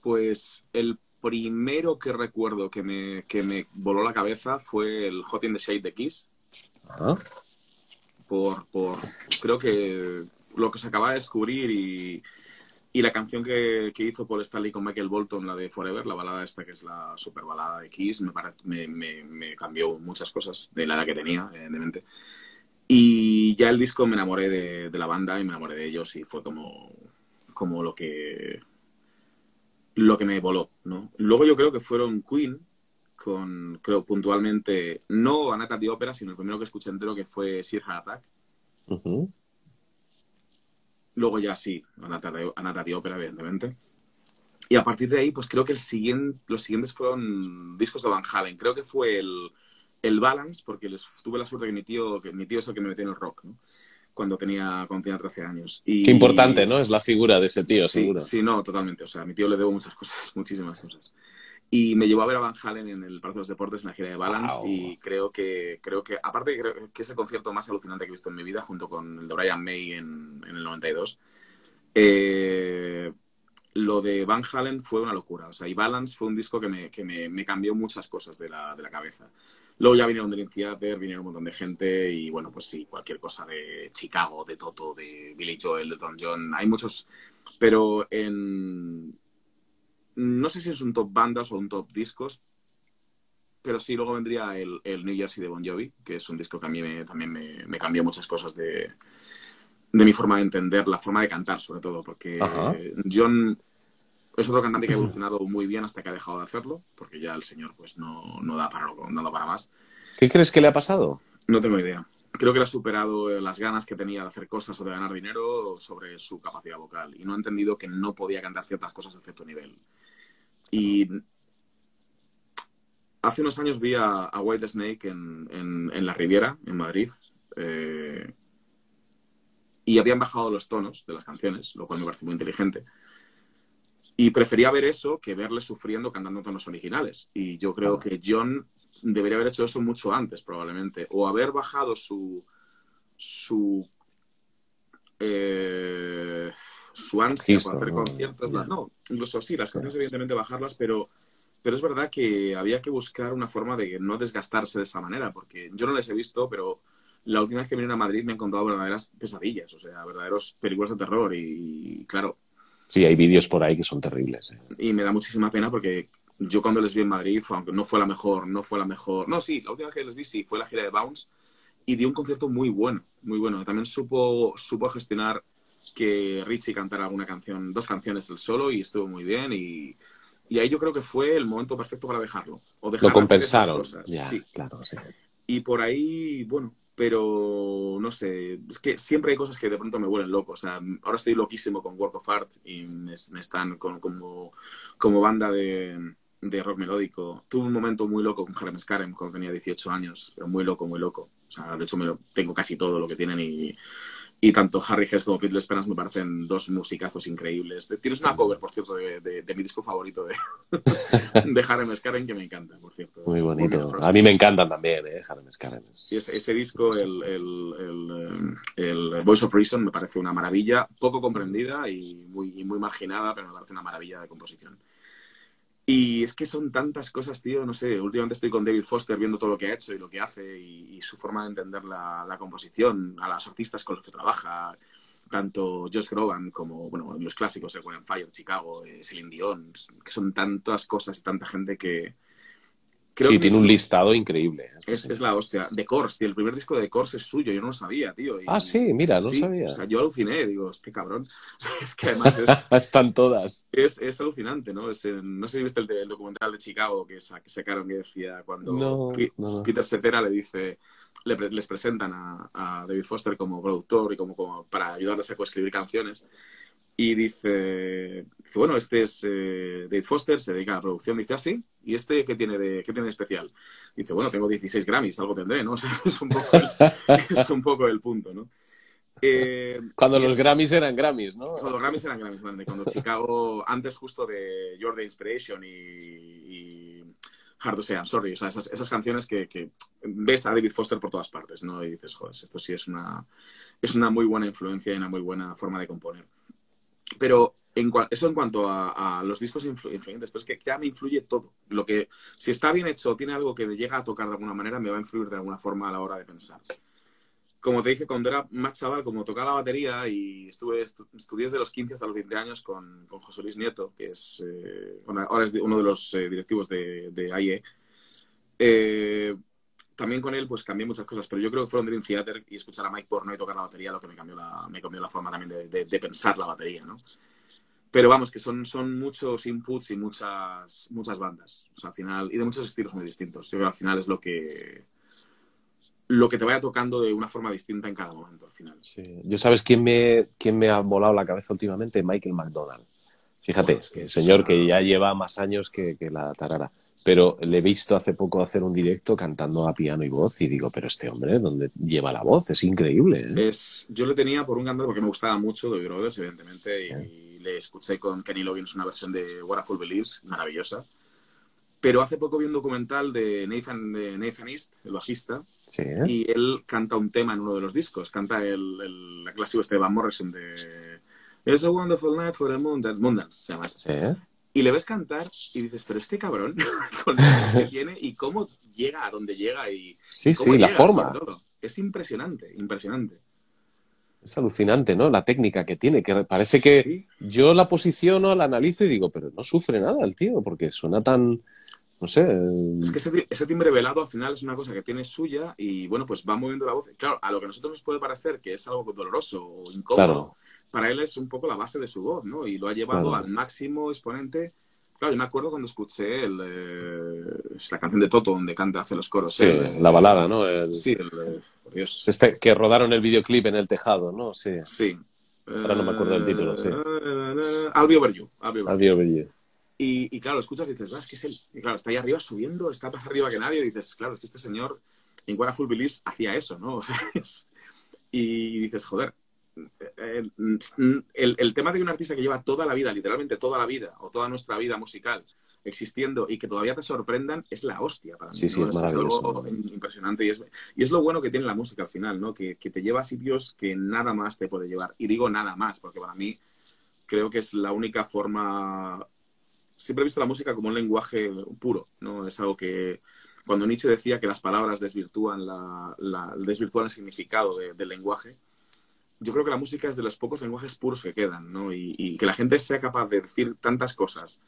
Pues el primero que recuerdo que me, que me voló la cabeza fue el Hot in the Shade de Kiss.
¿Ah?
Por, por, creo que lo que se acaba de descubrir y, y la canción que, que, hizo Paul Stanley con Michael Bolton, la de Forever, la balada esta que es la super balada de Kiss, me, me, me, me cambió muchas cosas de la edad que tenía, evidentemente. Y ya el disco me enamoré de, de, la banda y me enamoré de ellos y fue como, como lo que lo que me voló, ¿no? Luego yo creo que fueron Queen, con, creo, puntualmente, no Anata de ópera, sino el primero que escuché entero que fue Sir Heart Attack.
Uh -huh.
Luego ya sí, Anata de, Anata de ópera, evidentemente. Y a partir de ahí, pues creo que el siguiente, los siguientes fueron discos de Van Halen. Creo que fue el, el Balance, porque les tuve la suerte que mi tío, que mi tío es el que me metió en el rock, ¿no? Cuando tenía, cuando tenía 13 años. Y,
Qué importante, ¿no? Es la figura de ese tío,
sí,
seguro.
Sí, no, totalmente. O sea, a mi tío le debo muchas cosas, muchísimas cosas. Y me llevó a ver a Van Halen en el Palacio de los Deportes, en la gira de Balance, wow. y creo que, creo que, aparte creo que es el concierto más alucinante que he visto en mi vida, junto con el de Brian May en, en el 92. Eh, lo de Van Halen fue una locura. O sea, y Balance fue un disco que me, que me, me cambió muchas cosas de la, de la, cabeza. Luego ya vinieron Dream Theater, vinieron un montón de gente y bueno, pues sí, cualquier cosa de Chicago, de Toto, de Billy Joel, de Tom John. Hay muchos, pero en... No sé si es un top bandas o un top discos, pero sí, luego vendría el, el, New Jersey de Bon Jovi, que es un disco que a mí me, también me, me, cambió muchas cosas de, de, mi forma de entender, la forma de cantar, sobre todo, porque. John es otro cantante que ha evolucionado muy bien hasta que ha dejado de hacerlo, porque ya el señor pues no, no, da, para, no da para más.
¿Qué crees que le ha pasado?
No tengo idea. Creo que le ha superado las ganas que tenía de hacer cosas o de ganar dinero sobre su capacidad vocal y no ha entendido que no podía cantar ciertas cosas a cierto nivel. Y hace unos años vi a, a White Snake en, en, en, la Riviera, en Madrid, eh, y habían bajado los tonos de las canciones, lo cual me parece muy inteligente. Y prefería ver eso que verle sufriendo cantando tonos originales. Y yo creo que John debería haber hecho eso mucho antes, probablemente. O haber bajado su. su. Eh, su ansia para hacer conciertos. Yeah. No, incluso sí, las canciones, evidentemente, bajarlas, pero. Pero es verdad que había que buscar una forma de no desgastarse de esa manera, porque yo no les he visto, pero la última vez que vinieron a Madrid me han contado verdaderas pesadillas, o sea, verdaderos películas de terror. Y, y claro,
Sí, hay vídeos por ahí que son terribles. ¿eh?
Y me da muchísima pena porque yo cuando les vi en Madrid, aunque no fue la mejor, no fue la mejor. No, sí, la última vez que les vi sí fue la gira de Bounce y dio un concierto muy bueno, muy bueno. También supo, supo gestionar que Richie cantara alguna canción, dos canciones el solo y estuvo muy bien y, y ahí yo creo que fue el momento perfecto para dejarlo. O dejar
Lo compensaron. Ya,
sí.
claro, sí.
Y por ahí, bueno, pero no sé, es que siempre hay cosas que de pronto me vuelven loco. O sea, ahora estoy loquísimo con Work of Art y me, están con, como, como banda de, de, rock melódico. Tuve un momento muy loco con Harem Scarem cuando tenía 18 años, pero muy loco, muy loco. O sea, de hecho me lo, tengo casi todo lo que tienen y, y tanto Harry Hess como Pete Esperance me parecen dos musicazos increíbles. Tienes una cover, por cierto, de, de, de mi disco favorito de, de Harem Skaren que me encanta, por cierto.
Muy bonito. A mí me encantan también, ¿eh? Harem Skaren.
Y ese, ese disco, el, el, el, el, Voice of Reason, me parece una maravilla, poco comprendida y muy, y muy marginada, pero me parece una maravilla de composición. Y es que son tantas cosas, tío, no sé, últimamente estoy con David Foster viendo todo lo que ha hecho y lo que hace y, y su forma de entender la, la, composición, a los artistas con los que trabaja, tanto Josh Groban como, bueno, los clásicos, el Gwen Fire, Chicago, eh, Celine Dion, que son tantas cosas y tanta gente que...
Creo sí, que tiene un listado increíble.
Este es, es, la hostia. The Course, tío, el primer disco de The Course es suyo, yo no lo sabía, tío. Y,
ah, sí, mira, no
sí,
sabía.
O sea, yo aluciné, digo, este cabrón. es que además es...
Están todas.
Es, es alucinante, ¿no? Es, no sé si viste el, el, documental de Chicago que, que sacaron que decía cuando
no,
P
no.
Peter Cetera le dice, le, les presentan a, a, David Foster como productor y como, como para ayudarles a coescribir canciones. Y dice, bueno, este es eh, Dave Foster, se dedica a la producción. Dice, así, ¿Ah, ¿y este qué tiene, de, qué tiene de especial? Dice, bueno, tengo 16 Grammys, algo tendré, ¿no? O sea, es, un poco el, es un poco el punto, ¿no?
Eh, cuando los es, Grammys eran Grammys, ¿no?
Cuando los Grammys eran Grammys, cuando Chicago, antes justo de Your the Inspiration y, y Hard to Say I'm Sorry, o sea, esas, esas canciones que, que, ves a David Foster por todas partes, ¿no? Y dices, joder, esto sí es una, es una muy buena influencia y una muy buena forma de componer. Pero en eso en cuanto a, a los discos influ influyentes, pues es que ya me influye todo. Lo que, si está bien hecho, tiene algo que me llega a tocar de alguna manera, me va a influir de alguna forma a la hora de pensar. Como te dije, cuando era más chaval, como tocaba la batería y estuve estu estudié desde los 15 hasta los 20 años con, con José Luis Nieto, que es, eh, ahora es uno de los eh, directivos de, de AIE, eh, también con él pues cambié muchas cosas, pero yo creo que fueron Dream Theater y escuchar a Mike Porno y tocar la batería lo que me cambió la, me cambió la forma también de, de, de pensar la batería, ¿no? Pero vamos, que son, son muchos inputs y muchas, muchas bandas, o sea, al final, y de muchos estilos muy distintos. Yo creo que al final es lo que, lo que te vaya tocando de una forma distinta en cada momento, al final.
Sí. Yo sabes quién me, quién me ha volado la cabeza últimamente, Michael McDonald. Fíjate, bueno, es que es, señor que ya lleva más años que, que la tarara pero le he visto hace poco hacer un directo cantando a piano y voz y digo, pero este hombre, ¿dónde lleva la voz? Es increíble. ¿eh?
Es, yo le tenía por un cantante porque me gustaba mucho de Brothers, evidentemente, y, y, le escuché con Kenny Loggins una versión de What a Fool Believes, maravillosa. Pero hace poco vi un documental de Nathan, de Nathan East, el bajista,
sí.
y él canta un tema en uno de los discos, canta el, el, el clásico este de Van Morrison de It's a Wonderful Night for the Moondance se llama este.
Sí.
Y le ves cantar y dices, pero este cabrón, con lo que tiene y cómo llega a donde llega y.
Sí, sí, llega, la forma.
Es impresionante, impresionante.
Es alucinante, ¿no? La técnica que tiene, que parece que sí. yo la posiciono, la analizo y digo, pero no sufre nada el tío, porque suena tan. no sé.
Es que ese, timbre velado al final es una cosa que tiene suya y bueno, pues va moviendo la voz. Claro, a lo que a nosotros nos puede parecer que es algo doloroso o incómodo, para él es un poco la base de su voz, ¿no? Y lo ha llevado al máximo exponente. Claro, yo me acuerdo cuando escuché el, eh, la canción de Toto, donde canta, hace los coros.
Sí, la balada, ¿no?
sí, el, Dios.
Este, que rodaron el videoclip en el tejado, ¿no? Sí.
Sí.
Ahora no me acuerdo del título, sí.
I'll be over you.
Y,
y, claro, escuchas y dices, ah, es que es él. Y claro, está ahí arriba subiendo, está más arriba que nadie. Y dices, claro, es que este señor en Full Beliefs hacía eso, ¿no? O sea, y dices, joder, el, el, tema de un artista que lleva toda la vida, literalmente toda la vida, o toda nuestra vida musical existiendo y que todavía te sorprendan, es la hostia para mí.
Sí, sí, es, algo
impresionante y es, y es lo bueno que tiene la música al final, ¿no? Que, que, te lleva a sitios que nada más te puede llevar. Y digo nada más, porque para mí creo que es la única forma... Siempre he visto la música como un lenguaje puro, ¿no? Es algo que... Cuando Nietzsche decía que las palabras desvirtúan, la, la desvirtúan el significado del lenguaje, yo creo que la música es de los pocos lenguajes puros que quedan, ¿no? Y, que la gente sea capaz de decir tantas cosas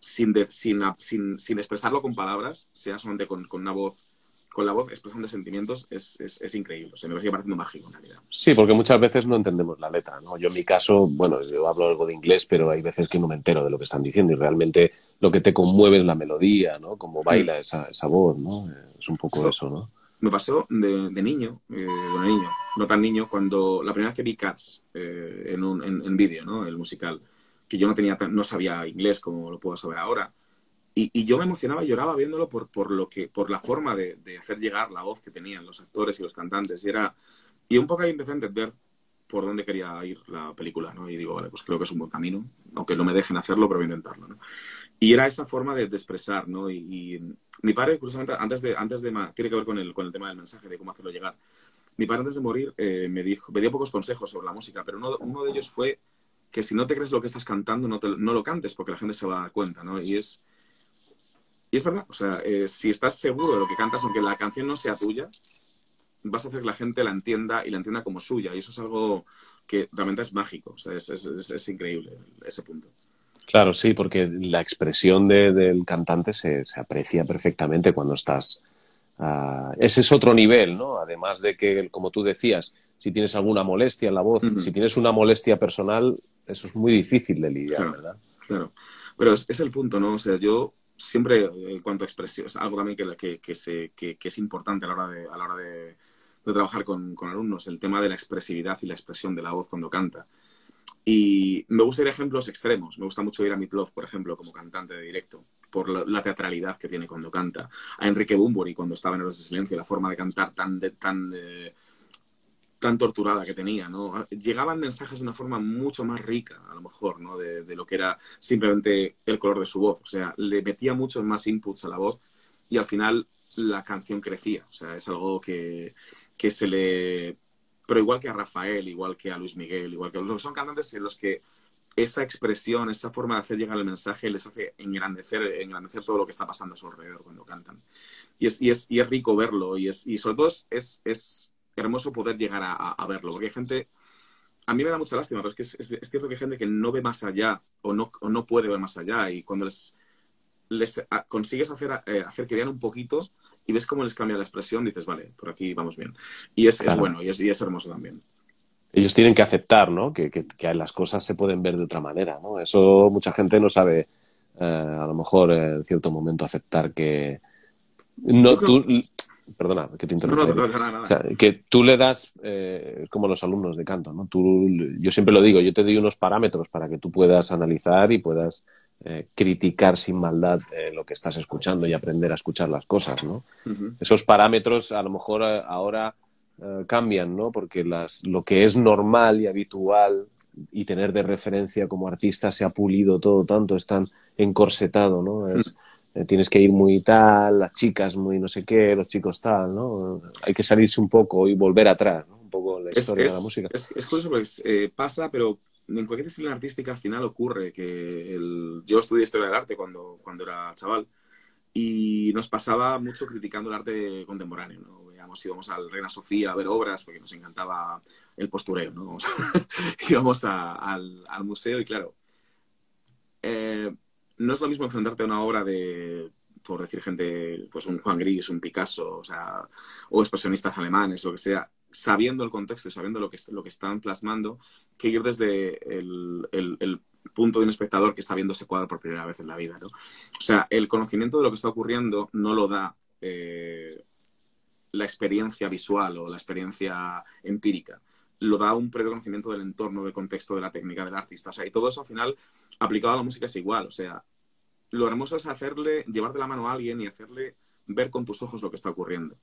sin, sin, sin, expresarlo con palabras, sea solamente con, con, una voz, con la voz expresando sentimientos, es, es, es increíble. O sea, me sigue pareciendo mágico en realidad.
Sí, porque muchas veces no entendemos la letra, ¿no? Yo en mi caso, bueno, yo hablo algo de inglés, pero hay veces que no me entero de lo que están diciendo y realmente lo que te conmueve es la melodía, ¿no? Como baila mm. esa, esa voz, ¿no? Es un poco eso, ¿no?
Me pasó de, niño, eh, de niño, no tan niño, cuando la primera vez que vi Cats eh, en, un, en, vídeo, ¿no? El musical, que yo no tenía, no sabía inglés como lo puedo saber ahora. Y, y yo me emocionaba y lloraba viéndolo por, por, lo que, por la forma de, de, hacer llegar la voz que tenían los actores y los cantantes. Y, era, y un poco ahí empecé a entender por dónde quería ir la película, ¿no? Y digo, vale, pues creo que es un buen camino, aunque no me dejen hacerlo, pero voy a intentarlo, ¿no? Y era esa forma de, expresar, ¿no? Y, mi padre, curiosamente, antes de, antes de, tiene que ver con el, con el tema del mensaje, de cómo hacerlo llegar. Mi padre antes de morir eh, me dijo, me dio pocos consejos sobre la música, pero uno, de ellos fue que si no te crees lo que estás cantando, no, lo cantes, porque la gente se va a dar cuenta, ¿no? Y es, y es verdad, o sea, eh, si estás seguro de lo que cantas, aunque la canción no sea tuya, vas a hacer que la gente la entienda y la entienda como suya. Y eso es algo que realmente es mágico. O sea, es increíble ese punto.
Claro, sí, porque la expresión de, del cantante se, se, aprecia perfectamente cuando estás. Uh, ese es otro nivel, ¿no? Además de que, como tú decías, si tienes alguna molestia en la voz, si tienes una molestia personal, eso es muy difícil de lidiar, ¿verdad?
Claro, pero es, es, el punto, ¿no? O sea, yo siempre, en cuanto a expresión, es algo también que, que, que, se, que, es importante a la hora de, a la hora de, de trabajar con, con, alumnos, el tema de la expresividad y la expresión de la voz cuando canta. Y me gusta ir a ejemplos extremos. Me gusta mucho ir a Love, por ejemplo, como cantante de directo, por la, teatralidad que tiene cuando canta. A Enrique Bumburi, cuando estaba en Héroes de Silencio, la forma de cantar tan, tan, tan torturada que tenía, ¿no? Llegaban mensajes de una forma mucho más rica, a lo mejor, ¿no? De, de, lo que era simplemente el color de su voz. O sea, le metía muchos más inputs a la voz y al final la canción crecía. O sea, es algo que que se le... Pero igual que a Rafael, igual que a Luis Miguel, igual que son cantantes en los que esa expresión, esa forma de hacer llegar el mensaje les hace engrandecer, engrandecer todo lo que está pasando a su alrededor cuando cantan. Y es, y es, y es rico verlo y, es, y sobre todo es, es hermoso poder llegar a, a, verlo, porque hay gente, a mí me da mucha lástima, pero es que es, cierto que hay gente que no ve más allá o no, o no puede ver más allá y cuando les, les consigues hacer, eh, hacer que vean un poquito, y ves cómo les cambia la expresión, dices, vale, por aquí vamos bien. Y es, es bueno y es, y es, hermoso también.
Ellos tienen que aceptar, ¿no? Que, que, que, las cosas se pueden ver de otra manera, ¿no? Eso mucha gente no sabe, eh, a lo mejor en cierto momento aceptar que... No, tú, perdona, que te interrumpa. No, no, o sea, que tú le das, eh, como los alumnos de canto, ¿no? Tú, yo siempre lo digo, yo te doy unos parámetros para que tú puedas analizar y puedas eh, criticar sin maldad eh, lo que estás escuchando y aprender a escuchar las cosas, ¿no? Esos parámetros a lo mejor eh, ahora cambian, ¿no? Porque las, lo que es normal y habitual y tener de referencia como artista se ha pulido todo tanto, es tan encorsetado, ¿no? Es, tienes que ir muy tal, las chicas muy no sé qué, los chicos tal, ¿no? Hay que salirse un poco y volver atrás, ¿no? Un poco la historia de la música.
Es, es curioso porque pasa, pero en cualquier disciplina artística al final ocurre que el... yo estudié historia del arte cuando, cuando era chaval y nos pasaba mucho criticando el arte contemporáneo, ¿no? Íbamos al Reina Sofía a ver obras porque nos encantaba el postureo, ¿no? íbamos al, museo y claro, eh, no es lo mismo enfrentarte a una obra de por decir gente, pues un Juan Gris, un Picasso, o sea, o expresionistas alemanes, lo que sea, sabiendo el contexto y sabiendo lo que, lo que están plasmando, que ir desde el, el, punto de un espectador que está viendo ese cuadro por primera vez en la vida, ¿no? O sea, el conocimiento de lo que está ocurriendo no lo da eh, la experiencia visual o la experiencia empírica lo da un previo conocimiento del entorno, del contexto, de la técnica del artista. O sea, y todo eso al final, aplicado a la música, es igual. O sea, lo hermoso es hacerle, llevar de la mano a alguien y hacerle ver con tus ojos lo que está ocurriendo.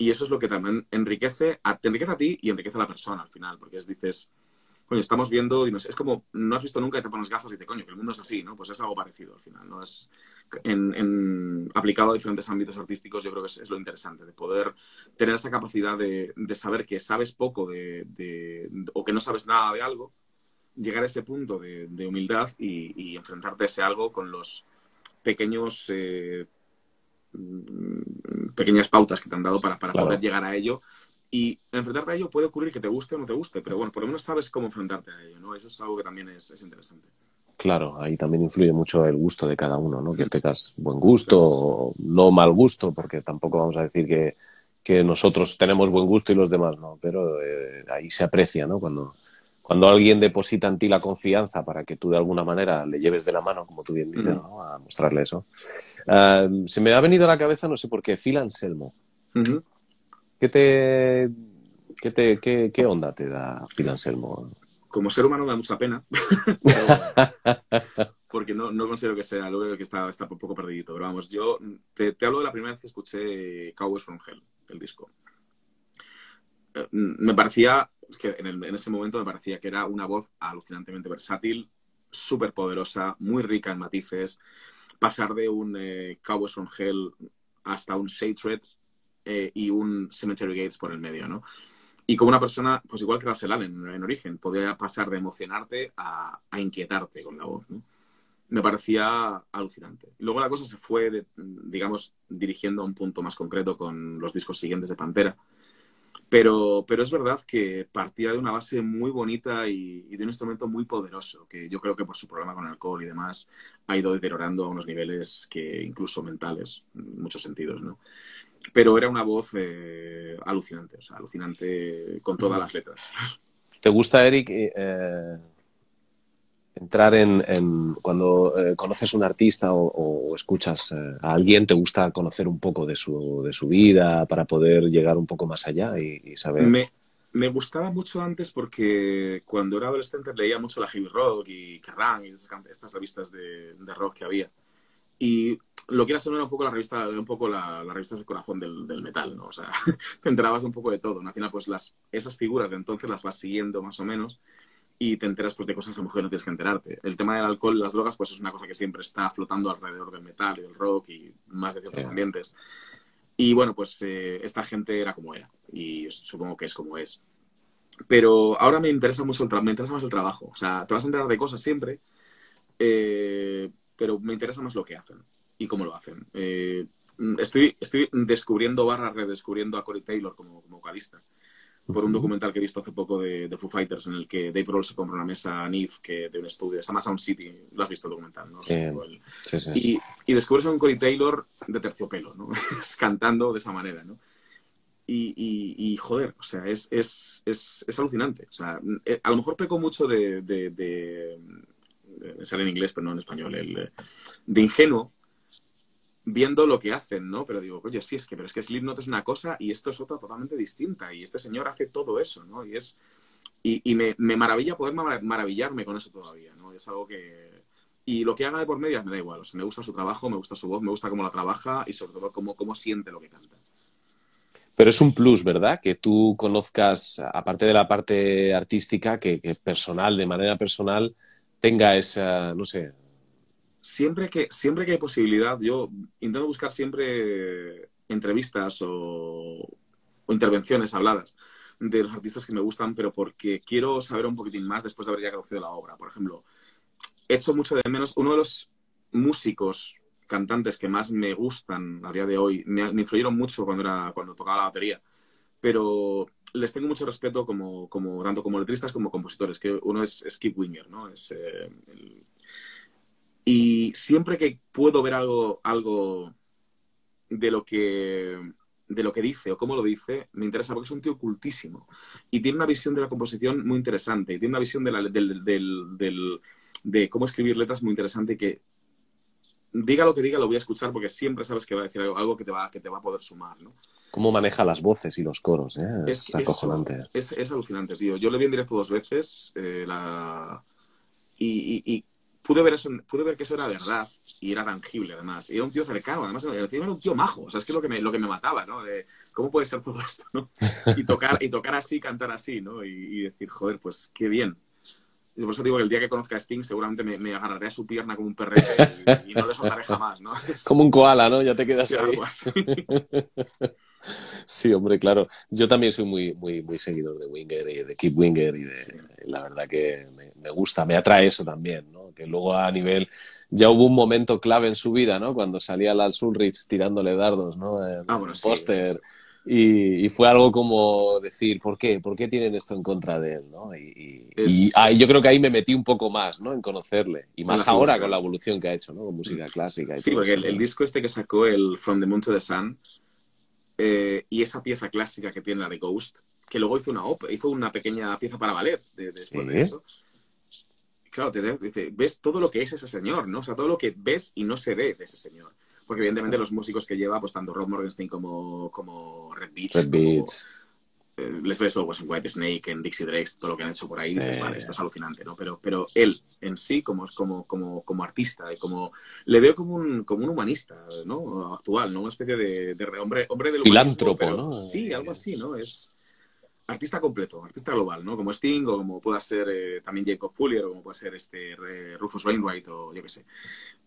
Y eso es lo que también enriquece, te enriquece a ti y enriquece a la persona al final, porque es, dices, coño, estamos viendo, es como, no has visto nunca y te pones gafas y te coño, que el mundo es así, ¿no? Pues es algo parecido al final, ¿no? Es, en, aplicado a diferentes ámbitos artísticos, yo creo que es, lo interesante, de poder tener esa capacidad de, saber que sabes poco de, o que no sabes nada de algo, llegar a ese punto de, humildad y, enfrentarte a ese algo con los pequeños... Eh, pequeñas pautas que te han dado para, poder llegar a ello y enfrentarte a ello puede ocurrir que te guste o no te guste, pero bueno, por lo menos sabes cómo enfrentarte a ello, ¿no? Eso es algo que también es, interesante.
Claro, ahí también influye mucho el gusto de cada uno, ¿no? Que tengas buen gusto o no mal gusto, porque tampoco vamos a decir que, que nosotros tenemos buen gusto y los demás no, pero eh, ahí se aprecia, ¿no? Cuando, cuando alguien deposita en ti la confianza para que tú de alguna manera le lleves de la mano, como tú bien dices, ¿no? A mostrarle eso. Se me ha venido a la cabeza, no sé por qué, Phil Anselmo. ¿Qué te, qué, te qué, onda te da Phil Anselmo?
Como ser humano me da mucha pena, porque no, no, considero que sea algo que está, está un poco perdidito. Pero vamos, yo te, te, hablo de la primera vez que escuché Cowboys from Hell, el disco. Eh, me parecía, que en, en, ese momento me parecía que era una voz alucinantemente versátil, súper poderosa, muy rica en matices. Pasar de un eh, Cowboys from Hell hasta un Shade eh, y un Cemetery Gates por el medio, ¿no? Y como una persona, pues igual que Russell Allen en, origen, podía pasar de emocionarte a, inquietarte con la voz, ¿no? Me parecía alucinante. Luego la cosa se fue, digamos, dirigiendo a un punto más concreto con los discos siguientes de Pantera. Pero, pero es verdad que partía de una base muy bonita y, y, de un instrumento muy poderoso, que yo creo que por su problema con el alcohol y demás ha ido deteriorando a unos niveles que incluso mentales, en muchos sentidos, ¿no? pero era una voz eh, alucinante, o sea, alucinante con todas las letras.
¿Te gusta, Eric, eh, eh, entrar en, cuando conoces un artista o, escuchas a alguien, te gusta conocer un popoco de su, de su vida para poder llegar un poco más allá y, saber...
Me, me, gustaba mucho antes porque cuando era adolescente leía mucho la heavy rock y Kerrang y estas revistas de, de rock que había. Y lo quieras o no, era un poco la revista, un poco la, la revista del corazón del, del, metal, ¿no? O sea, te enterabas un poco de todo. ¿no? Al final, pues las, esas figuras de entonces las vas siguiendo más o menos y te enteras pues de cosas que a lo mejor no tienes que enterarte. El tema del alcohol y las drogas, pues es una cosa que siempre está flotando alrededor del metal y del rock y más de ciertos ambientes. Y bueno, pues eh, esta gente era como era y supongo que es como es. Pero ahora me interesa mucho el me interesa más el trabajo. O sea, te vas a enterar de cosas siempre, eh, pero me interesa más lo que hacen y cómo lo hacen. Eh, estoy, estoy descubriendo barra redescubriendo a Corey Taylor como, vocalista por un documental que he visto hace poco de, de Foo Fighters en el que Dave Grohl se compra una mesa NIF que, de un estudio, se llama Sound City, lo has visto el documental, ¿no? Sí, sí, Y, y, descubres a un Corey Taylor de terciopelo, ¿no? cantando de esa manera, ¿no? Y, y, y, joder, o sea, es, es, es, es, alucinante. O sea, eh, a lo mejor peco mucho de, de, de, sale en inglés, pero no en español, el, de ingenuo, viendo lo que hacen, ¿no? Pero digo, oye, sí, es que, pero es que Slipknot es una cosa y esto es otra totalmente distinta. Y este señor hace todo eso, ¿no? Y es. Y, me, maravilla poder maravillarme con eso todavía, ¿no? Es algo que. Y lo que haga de por medias me da igual. O sea, me gusta su trabajo, me gusta su voz, me gusta cómo la trabaja y sobre todo cómo, cómo siente lo que canta.
Pero es un plus, ¿verdad? Que tú conozcas, aparte de la parte artística, que, que personal, de manera personal, tenga esa, no sé,
siempre que, siempre que hay posibilidad, yo intento buscar siempre entrevistas o, intervenciones habladas de los artistas que me gustan, pero porque quiero saber un poquitín más después de haber ya conocido la obra. Por ejemplo, he hecho mucho de menos, uno de los músicos, cantantes que más me gustan a día de hoy, me, influyeron mucho cuando, era, cuando tocaba la batería, pero les tengo mucho respeto como, como tanto como letristas como compositores, que uno es Skip Winger, ¿no? Es eh, el y siempre que puedo ver algo, algo de lo que de lo que dice o cómo lo dice, me interesa porque es un tío cultísimo y tiene una visión de la composición muy interesante y tiene una visión de, la, del, del, de cómo escribir letras muy interesante que diga lo que diga, lo voy a escuchar porque siempre sabes que va a decir algo, que, te va, que te va a poder sumar, ¿no?
Cómo maneja las voces y los coros, ¿eh? Es, acojonante.
es, es, alucinante, tío. Yo le vi en directo dos veces eh, la... y, pude, ver eso, pude ver que eso era verdad y era tangible, además. Y era un tío cercano, además era un tío majo. O sea, es que lo que me, lo que me mataba, ¿no? De cómo puede ser todo esto, ¿no? Y tocar, y tocar así, cantar así, ¿no? Y, y decir, joder, pues qué bien. Y por eso digo que el día que conozca a Sting seguramente me, agarraré a su pierna como un perrete y, no le soltaré jamás, ¿no?
Como un koala, ¿no? Ya te quedas ahí. Sí, hombre, claro. Yo también soy muy, muy, muy seguidor de Winger y de Keep Winger y de, la verdad que me, gusta, me atrae eso también, ¿no? Que luego a nivel, ya hubo un momento clave en su vida, ¿no? Cuando salía Lal Ulrich tirándole dardos, ¿no? En
ah, bueno,
póster. Y, fue algo como decir, ¿por qué? ¿Por qué tienen esto en contra de él? ¿no? Y, yo creo que ahí me metí un poco más ¿no? en conocerle. Y más ahora con la evolución que ha hecho, ¿no? con música clásica. Y
sí, porque el, disco este que sacó, el From the Moon to the Sun, eh, y esa pieza clásica que tiene la de Ghost, que luego hizo una hizo una pequeña pieza para ballet después de eso. Claro, te dice, ves todo lo que es ese señor, ¿no? O sea, todo lo que ves y no se ve de ese señor. Porque evidentemente los músicos que lleva, pues tanto Rod Morgenstein como, como Red Beach,
Red.
Eh, les ves luego en White Snake, en Dixie Drex, todo lo que han hecho por ahí, vale, esto es alucinante, ¿no? Pero, pero él en sí, como, como, como, como artista, y como le veo como un, como un humanista, ¿no? Actual, ¿no? Una especie de, de hombre, hombre del
Filántropo, ¿no?
Sí, algo así, ¿no? Es artista completo, artista global, ¿no? Como Sting o como pueda ser eh, también Jacob Fuller o como puede ser este eh, Rufus Wainwright o yo qué sé.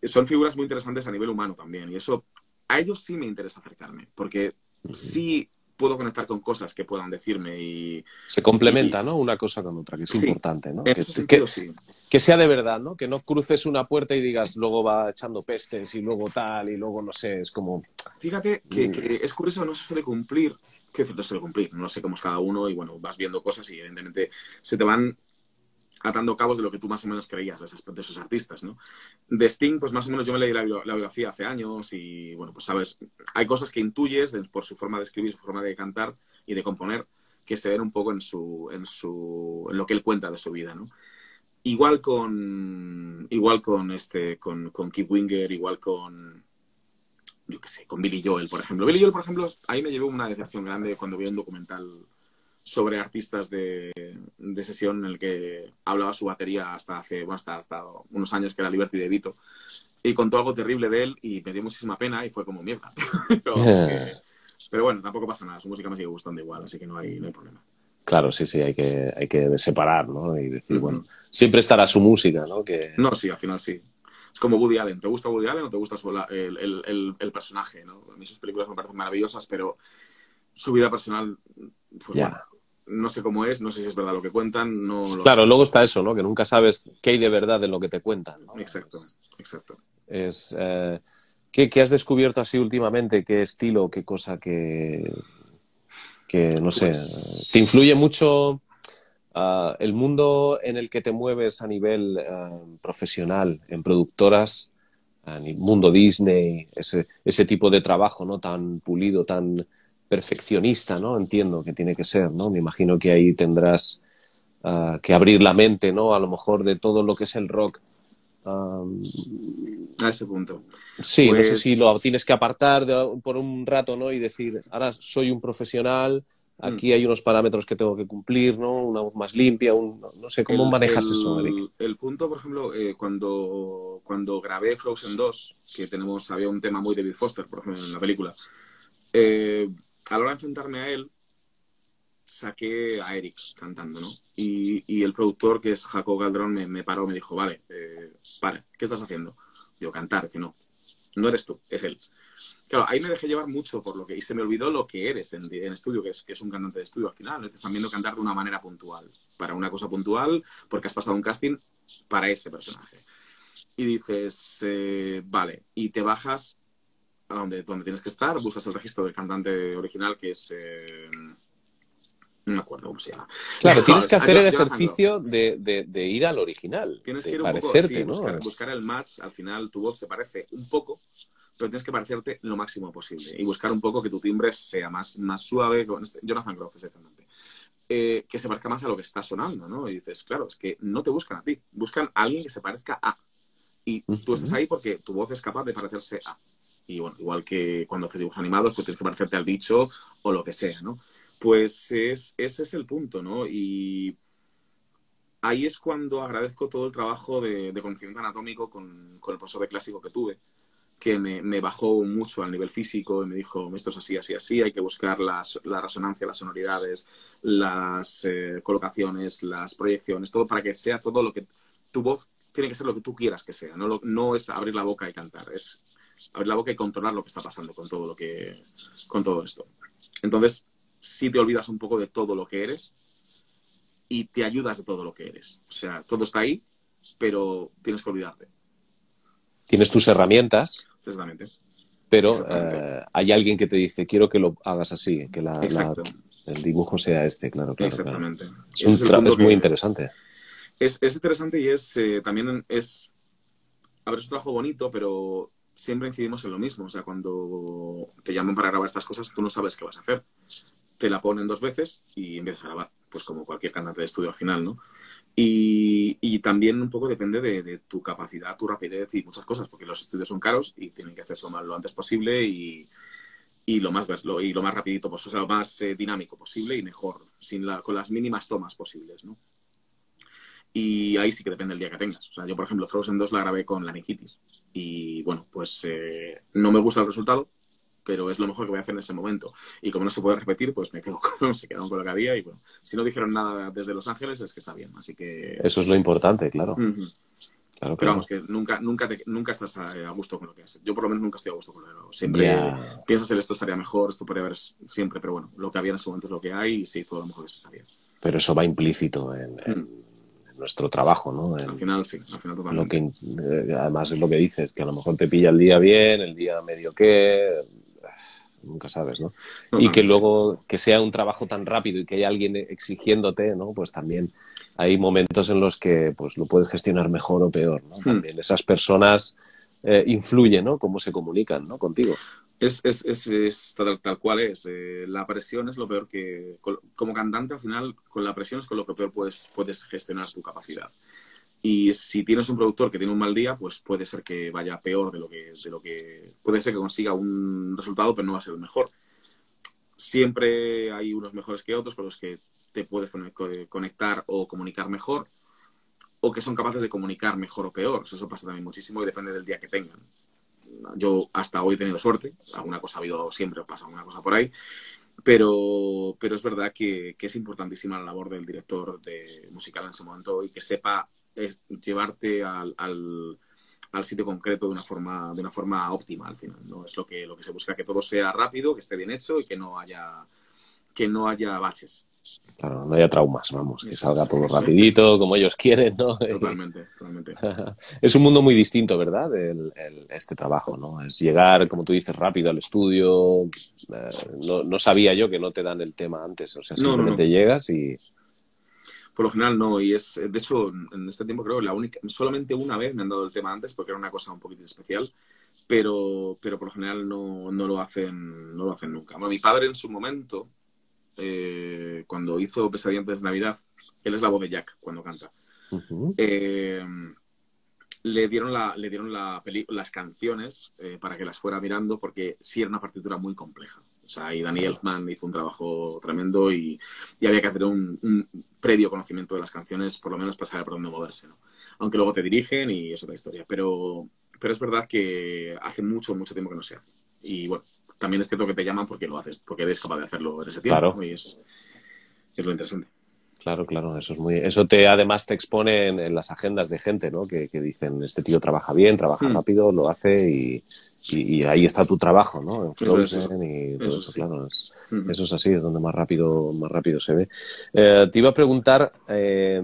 Son figuras muy interesantes a nivel humano también y eso a ellos sí me interesa acercarme porque sí puedo conectar con cosas que puedan decirme y...
Se complementa, ¿no? Una cosa con otra, que es importante, ¿no?
que, sí.
que, sea de verdad, ¿no? Que no cruces una puerta y digas, luego va echando pestes y luego tal y luego no sé, es como...
Fíjate que, mm. que es curioso, no se suele cumplir que se suele cumplir. No sé cómo es cada uno y bueno, vas viendo cosas y evidentemente se te van atando cabos de lo que tú más o menos creías de, esos artistas, ¿no? De Sting, pues más o menos yo me leí la, biografía hace años y, bueno, pues sabes, hay cosas que intuyes por su forma de escribir, su forma de cantar y de componer que se ven un poco en su, en su, en lo que él cuenta de su vida, ¿no? Igual con, igual con este, con, con Keith Winger, igual con, yo qué sé, con Billy Joel, por ejemplo. Billy Joel, por ejemplo, ahí me llevó una decepción grande cuando vi un documental sobre artistas de, sesión en el que hablaba su batería hasta hace, bueno, hasta, hasta unos años, que era Liberty de Vito, y contó algo terrible de él y me dio muchísima pena y fue como mierda. pero, bueno, tampoco pasa nada, su música me sigue gustando igual, así que no hay, no hay problema.
Claro, sí, sí, hay que, hay que separar, ¿no? Y decir, bueno, siempre estará su música, ¿no? Que...
No, sí, al final sí. Es como Woody Allen. ¿Te gusta Woody Allen o te gusta el, personaje? ¿no? A mí sus películas me parecen maravillosas, pero su vida personal, pues bueno, no sé cómo es, no sé si es verdad lo que cuentan. No
claro, luego está eso, ¿no? Que nunca sabes qué hay de verdad en lo que te cuentan.
Exacto, exacto.
Es, eh, ¿qué, has descubierto así últimamente? ¿Qué estilo, qué cosa que, que no sé, pues te influye mucho Ah, el mundo en el que te mueves a nivel ah, profesional, en productoras, en el mundo Disney, ese, ese tipo de trabajo no tan pulido, tan perfeccionista, ¿no? Entiendo que tiene que ser, ¿no? Me imagino que ahí tendrás ah, que abrir la mente, ¿no? A lo mejor de todo lo que es el rock.
a ese punto.
Sí, no sé si lo pues tienes que apartar por un rato, ¿no? Y decir, ahora soy un profesional, Aquí hay unos parámetros que tengo que cumplir, ¿no? Una voz más limpia, un, no sé, ¿cómo manejas eso, Eric?
El punto, por ejemplo, eh, cuando, cuando grabé Frozen 2, que tenemos, había un tema muy David Foster, por ejemplo, en la película, eh, a la hora de enfrentarme a él, saqué a Eric cantando, ¿no? Y, y el productor, que es Jacob Galdrón, me, me paró, me dijo, vale, eh, vale, ¿qué estás haciendo? Digo, cantar. Dice, no, no eres tú, es él. Claro, ahí me dejé llevar mucho por lo que... Y se me olvidó lo que eres en, estudio, que es, que es un cantante de estudio al final. Te están viendo cantar de una manera puntual, para una cosa puntual, porque has pasado un casting para ese personaje. Y dices, eh, vale, y te bajas a donde, donde tienes que estar, buscas el registro del cantante original, que es... Eh, no me acuerdo cómo se llama.
Claro, tienes que hacer el ejercicio de, de, ir al original.
Tienes que ir un poco, sí, buscar, buscar, el match. Al final tu voz se parece un poco, pero tienes que parecerte lo máximo posible y buscar un poco que tu timbre sea más, más suave. Jonathan Groff, exactamente. Eh, que se parezca más a lo que está sonando, ¿no? Y dices, claro, es que no te buscan a ti, buscan a alguien que se parezca a. Y tú estás ahí porque tu voz es capaz de parecerse a. Y bueno, igual que cuando haces dibujos animados, pues tienes que parecerte al bicho o lo que sea, ¿no? Pues es, ese es el punto, ¿no? Y ahí es cuando agradezco todo el trabajo de, conocimiento anatómico con, con, el profesor de clásico que tuve, que me, bajó mucho al nivel físico y me dijo, esto es así, así, así, hay que buscar las, la resonancia, las sonoridades, las eh, colocaciones, las proyecciones, todo para que sea todo lo que tu voz tiene que ser lo que tú quieras que sea, no, no es abrir la boca y cantar, es abrir la boca y controlar lo que está pasando con todo lo que con todo esto. Entonces, si te olvidas un poco de todo lo que eres y te ayudas de todo lo que eres. O sea, todo está ahí, pero tienes que olvidarte.
Tienes tus herramientas.
Exactamente.
Pero eh, hay alguien que te dice, quiero que lo hagas así, que la, el dibujo sea este, claro. claro
Exactamente.
Es, muy interesante.
Es, interesante y es eh, también es... A ver, es un trabajo bonito, pero siempre incidimos en lo mismo. O sea, cuando te llaman para grabar estas cosas, tú no sabes qué vas a hacer. Te la ponen dos veces y empiezas a grabar, pues como cualquier cantante de estudio al final, ¿no? Y, también un poco depende de, tu capacidad, tu rapidez y muchas cosas, porque los estudios son caros y tienen que hacerse lo, antes posible y, lo más lo, y lo más rapidito, pues, o sea, lo más eh, dinámico posible y mejor, sin la, con las mínimas tomas posibles, ¿no? Y ahí sí que depende del día que tengas. O sea, yo, por ejemplo, Frozen 2 la grabé con laringitis. Y bueno, pues eh, no me gusta el resultado, pero es lo mejor que voy a hacer en ese momento. Y como no se puede repetir, pues me quedo con, se quedaron con lo que había. Y bueno, si no dijeron nada desde Los Ángeles, es que está bien. Así que.
Eso es lo importante, claro.
claro pero vamos, que nunca, nunca, nunca estás a, gusto con lo que haces. Yo por lo menos nunca estoy a gusto con lo que hago. Siempre piensas en esto estaría mejor, esto podría haber siempre, pero bueno, lo que había en ese momento es lo que hay y se hizo lo mejor que se sabía.
Pero eso va implícito en nuestro trabajo, ¿no?
al final sí, al final totalmente.
Lo que, eh, además es lo que dices, que a lo mejor te pilla el día bien, el día medio que, nunca sabes, ¿no? y que luego que sea un trabajo tan rápido y que haya alguien exigiéndote, ¿no? Pues también hay momentos en los que pues lo puedes gestionar mejor o peor, ¿no? Hmm. También esas personas eh, influyen, ¿no? Cómo se comunican, ¿no? Contigo.
Es, es, es, es tal, cual es. Eh, la presión es lo peor que... Como cantante, al final, con la presión es con lo que peor puedes, puedes gestionar tu capacidad. Y si tienes un productor que tiene un mal día, pues puede ser que vaya peor de lo que... De lo que puede ser que consiga un resultado, pero no va a ser el mejor. Siempre hay unos mejores que otros con los que te puedes conectar o comunicar mejor o que son capaces de comunicar mejor o peor. Eso pasa también muchísimo y depende del día que tengan yo hasta hoy he tenido suerte, alguna cosa ha habido siempre, pasa alguna cosa por ahí, pero, pero es verdad que, es importantísima la labor del director de musical en ese momento y que sepa llevarte al, al, sitio concreto de una forma de una forma óptima al final no es lo que lo que se busca que todo sea rápido que esté bien hecho y que no haya que no haya baches
Claro, no haya traumas, vamos, que salga todo rapidito, como ellos quieren, ¿no?
Totalmente, totalmente.
es un mundo muy distinto, ¿verdad? este trabajo, ¿no? Es llegar, como tú dices, rápido al estudio. Eh, no, sabía yo que no te dan el tema antes, o sea, simplemente llegas y...
Por lo general no, y es, de hecho, en este tiempo creo la única, solamente una vez me han dado el tema antes porque era una cosa un poquito especial, pero, pero por lo general no, no lo hacen, no lo hacen nunca. Bueno, mi padre en su momento, eh, cuando hizo Pesadilla antes de Navidad, él es la voz de Jack cuando canta. Eh, le dieron, la, le dieron la las canciones eh, para que las fuera mirando porque sí era una partitura muy compleja. O sea, y Danny Elfman hizo un trabajo tremendo y, había que hacer un, previo conocimiento de las canciones, por lo menos para saber por dónde moverse, ¿no? Aunque luego te dirigen y es otra historia. Pero, pero es verdad que hace mucho, mucho tiempo que no se hace. Y bueno, también es cierto que te llaman porque lo haces, porque eres capaz de hacerlo en ese tiempo. Claro. Y es, lo interesante.
Claro, claro, eso es muy, eso te además te expone en, las agendas de gente, ¿no? Que, dicen este tío trabaja bien, trabaja hmm. rápido, lo hace y, ahí está tu trabajo, ¿no? En Frozen y todo eso, claro, hmm. eso es así, es donde más rápido, más rápido se ve. Eh, te iba a preguntar. Eh,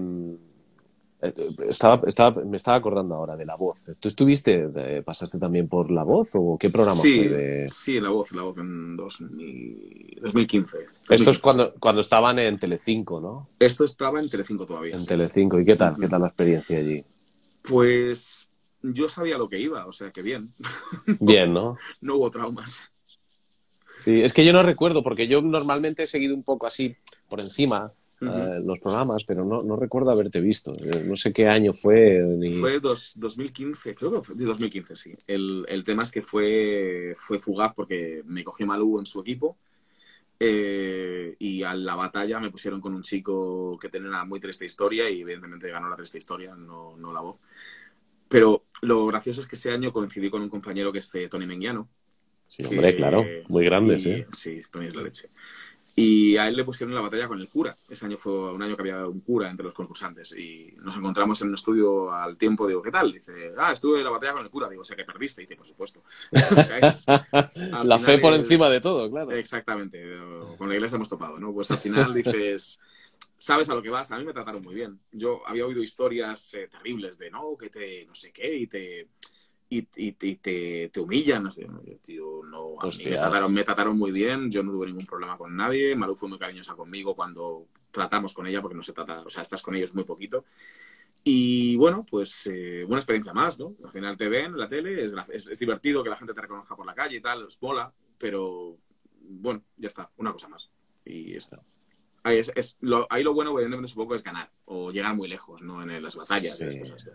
estaba, estaba, me estaba acordando ahora de La Voz. ¿Tú estuviste, pasaste también por La Voz o qué programa
sí,
fue?
Sí, La Voz, La Voz en 2015.
Esto es cuando, cuando estaban en Telecinco, ¿no?
Esto estaba en Telecinco todavía.
En Telecinco. ¿Y qué tal? ¿Qué tal la experiencia allí?
Pues yo sabía lo que iba, o sea que bien.
Bien, ¿no?
no hubo traumas.
Sí, es que yo no recuerdo, porque yo normalmente he seguido un poco así por encima uh los programas, pero no, no, recuerdo haberte visto. Eh, no sé qué año fue. Ni...
Fue dos, 2015, creo que fue de 2015, sí. El, el, tema es que fue, fue fugaz porque me cogió Malú en su equipo. Eh, y a la batalla me pusieron con un chico que tenía una muy triste historia y evidentemente ganó la triste historia, no, no la voz. Pero lo gracioso es que ese año coincidí con un compañero que es eh, Tony Menguiano.
Sí, hombre, claro, muy grande, sí.
Sí, Tony es la leche. Y a él le pusieron la batalla con el cura. Ese año fue un año que había un cura entre los concursantes. Y nos encontramos en un estudio al tiempo. Digo, ¿qué tal? Dice, ah, estuve en la batalla con el cura. Digo, o sea, que perdiste. Y dice, por supuesto.
la fe por encima de todo, claro.
Exactamente. Con la iglesia hemos topado, ¿no? Pues al final dices, sabes a lo que vas. A mí me trataron muy bien. Yo había oído historias eh, terribles de, no, que te, no sé qué, y te y, y, te, te, humillan. No sé, tío, no, a mí me trataron, me trataron, muy bien, yo no tuve ningún problema con nadie. Malu fue muy cariñosa conmigo cuando tratamos con ella, porque no se trata, o sea, estás con ellos muy poquito. Y bueno, pues eh, una experiencia más, ¿no? Al final te ven en la tele, es, es, es, divertido que la gente te reconozca por la calle y tal, es mola, pero bueno, ya está, una cosa más. Y está. Ahí, es, es lo, ahí lo bueno, evidentemente, supongo, es ganar o llegar muy lejos, ¿no? En las batallas sí. y las cosas.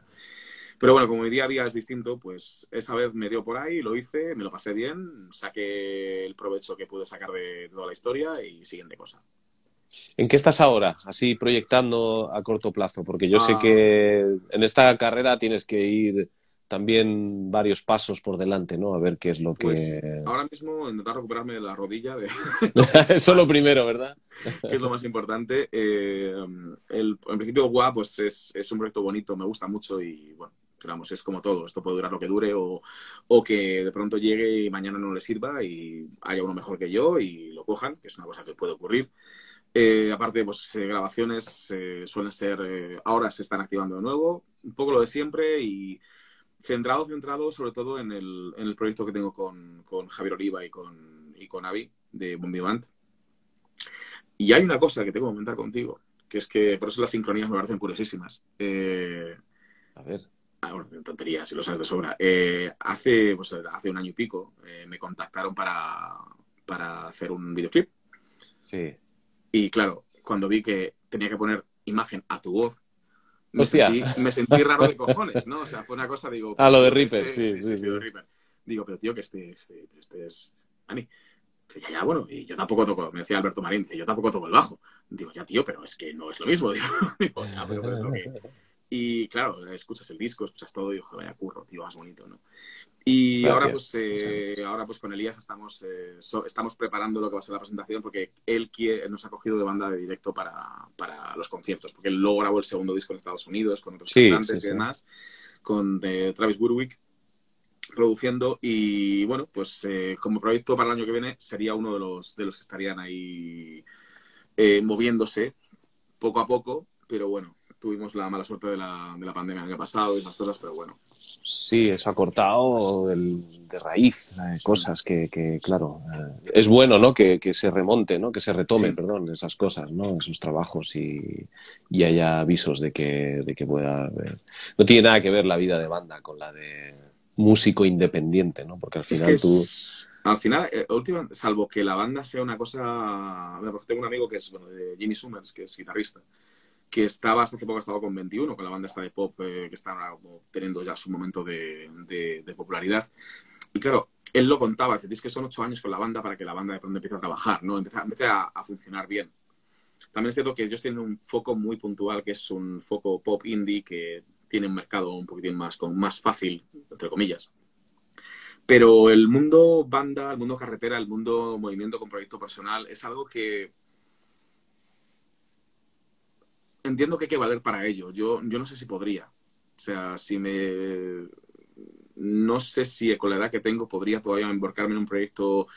Pero bueno, como mi día a día es distinto, pues esa vez me dio por ahí, lo hice, me lo pasé bien, saqué el provecho que pude sacar de toda la historia y siguiente cosa.
¿En qué estás ahora, así proyectando a corto plazo? Porque yo ah. sé que en esta carrera tienes que ir también varios pasos por delante, ¿no? A ver qué es lo que...
Pues ahora mismo intentar recuperarme de la rodilla. De...
Eso es lo primero, ¿verdad?
que es lo más importante. Eh, el, en principio, WA, pues es, es, un proyecto bonito, me gusta mucho y, bueno, es como todo, esto puede durar lo que dure o, que de pronto llegue y mañana no le sirva y haya uno mejor que yo y lo cojan, que es una cosa que puede ocurrir. Eh, aparte, pues eh, grabaciones eh, suelen ser, ahora se están activando de nuevo, un poco lo de siempre y centrado, centrado sobre todo en el, en el proyecto que tengo con, Javier Oliva y con, y con Avi de Bombivant. Y hay una cosa que tengo que comentar contigo, que es que por eso las sincronías me parecen curiosísimas.
A ver
ah, bueno, tontería, si lo sabes de sobra. Eh, hace, pues, hace un año y pico eh, me contactaron para, para hacer un videoclip.
Sí.
Y claro, cuando vi que tenía que poner imagen a tu voz, me, sentí, me sentí, raro de cojones, ¿no? O sea, fue una cosa, digo...
Ah, lo de Reaper, este, sí, sí, sí, sí.
Reaper. Digo, pero tío, que este, este, este es... Ani. Dice, ya, ya, bueno, y yo tampoco toco, me decía Alberto Marín, dice, yo tampoco toco el bajo. Digo, ya, tío, pero es que no es lo mismo. Digo, digo ya, pero, pero es lo que, y claro, escuchas el disco, escuchas todo y ojo, vaya curro, tío, más bonito, ¿no? Y Gracias. ahora pues, eh, ahora pues con Elías estamos, eh, so, estamos preparando lo que va a ser la presentación porque él quiere, nos ha cogido de banda de directo para, para, los conciertos, porque él luego grabó el segundo disco en Estados Unidos con otros sí, cantantes sí, y demás, con eh, Travis Burwick produciendo y bueno, pues eh, como proyecto para el año que viene sería uno de los, de los que estarían ahí eh, moviéndose poco a poco, pero bueno, tuvimos la mala suerte de la, de la pandemia el año pasado y esas cosas, pero bueno.
Sí, eso ha cortado el, de raíz eh, cosas que, que claro, eh, es bueno, ¿no? Que, que, se remonte, ¿no? Que se retome, sí. perdón, esas cosas, ¿no? Esos trabajos y, y haya avisos de que, de que pueda haber. No tiene nada que ver la vida de banda con la de músico independiente, ¿no? Porque al final
es que
tú...
Es, al final, eh, última, salvo que la banda sea una cosa... Porque tengo un amigo que es, bueno, de Jimmy Summers, que es guitarrista, que estaba hasta hace poco estaba con 21, con la banda esta de pop eh, que está teniendo ya su momento de, de, de, popularidad. Y claro, él lo contaba, dice, es que son ocho años con la banda para que la banda de pronto empiece a trabajar, ¿no? Empiece, empiece a, a, funcionar bien. También es cierto que ellos tienen un foco muy puntual, que es un foco pop indie, que tiene un mercado un poquitín más, con, más fácil, entre comillas. Pero el mundo banda, el mundo carretera, el mundo movimiento con proyecto personal es algo que entiendo que hay que valer para ello. Yo, yo no sé si podría. O sea, si me... No sé si con la edad que tengo podría todavía embarcarme en un proyecto,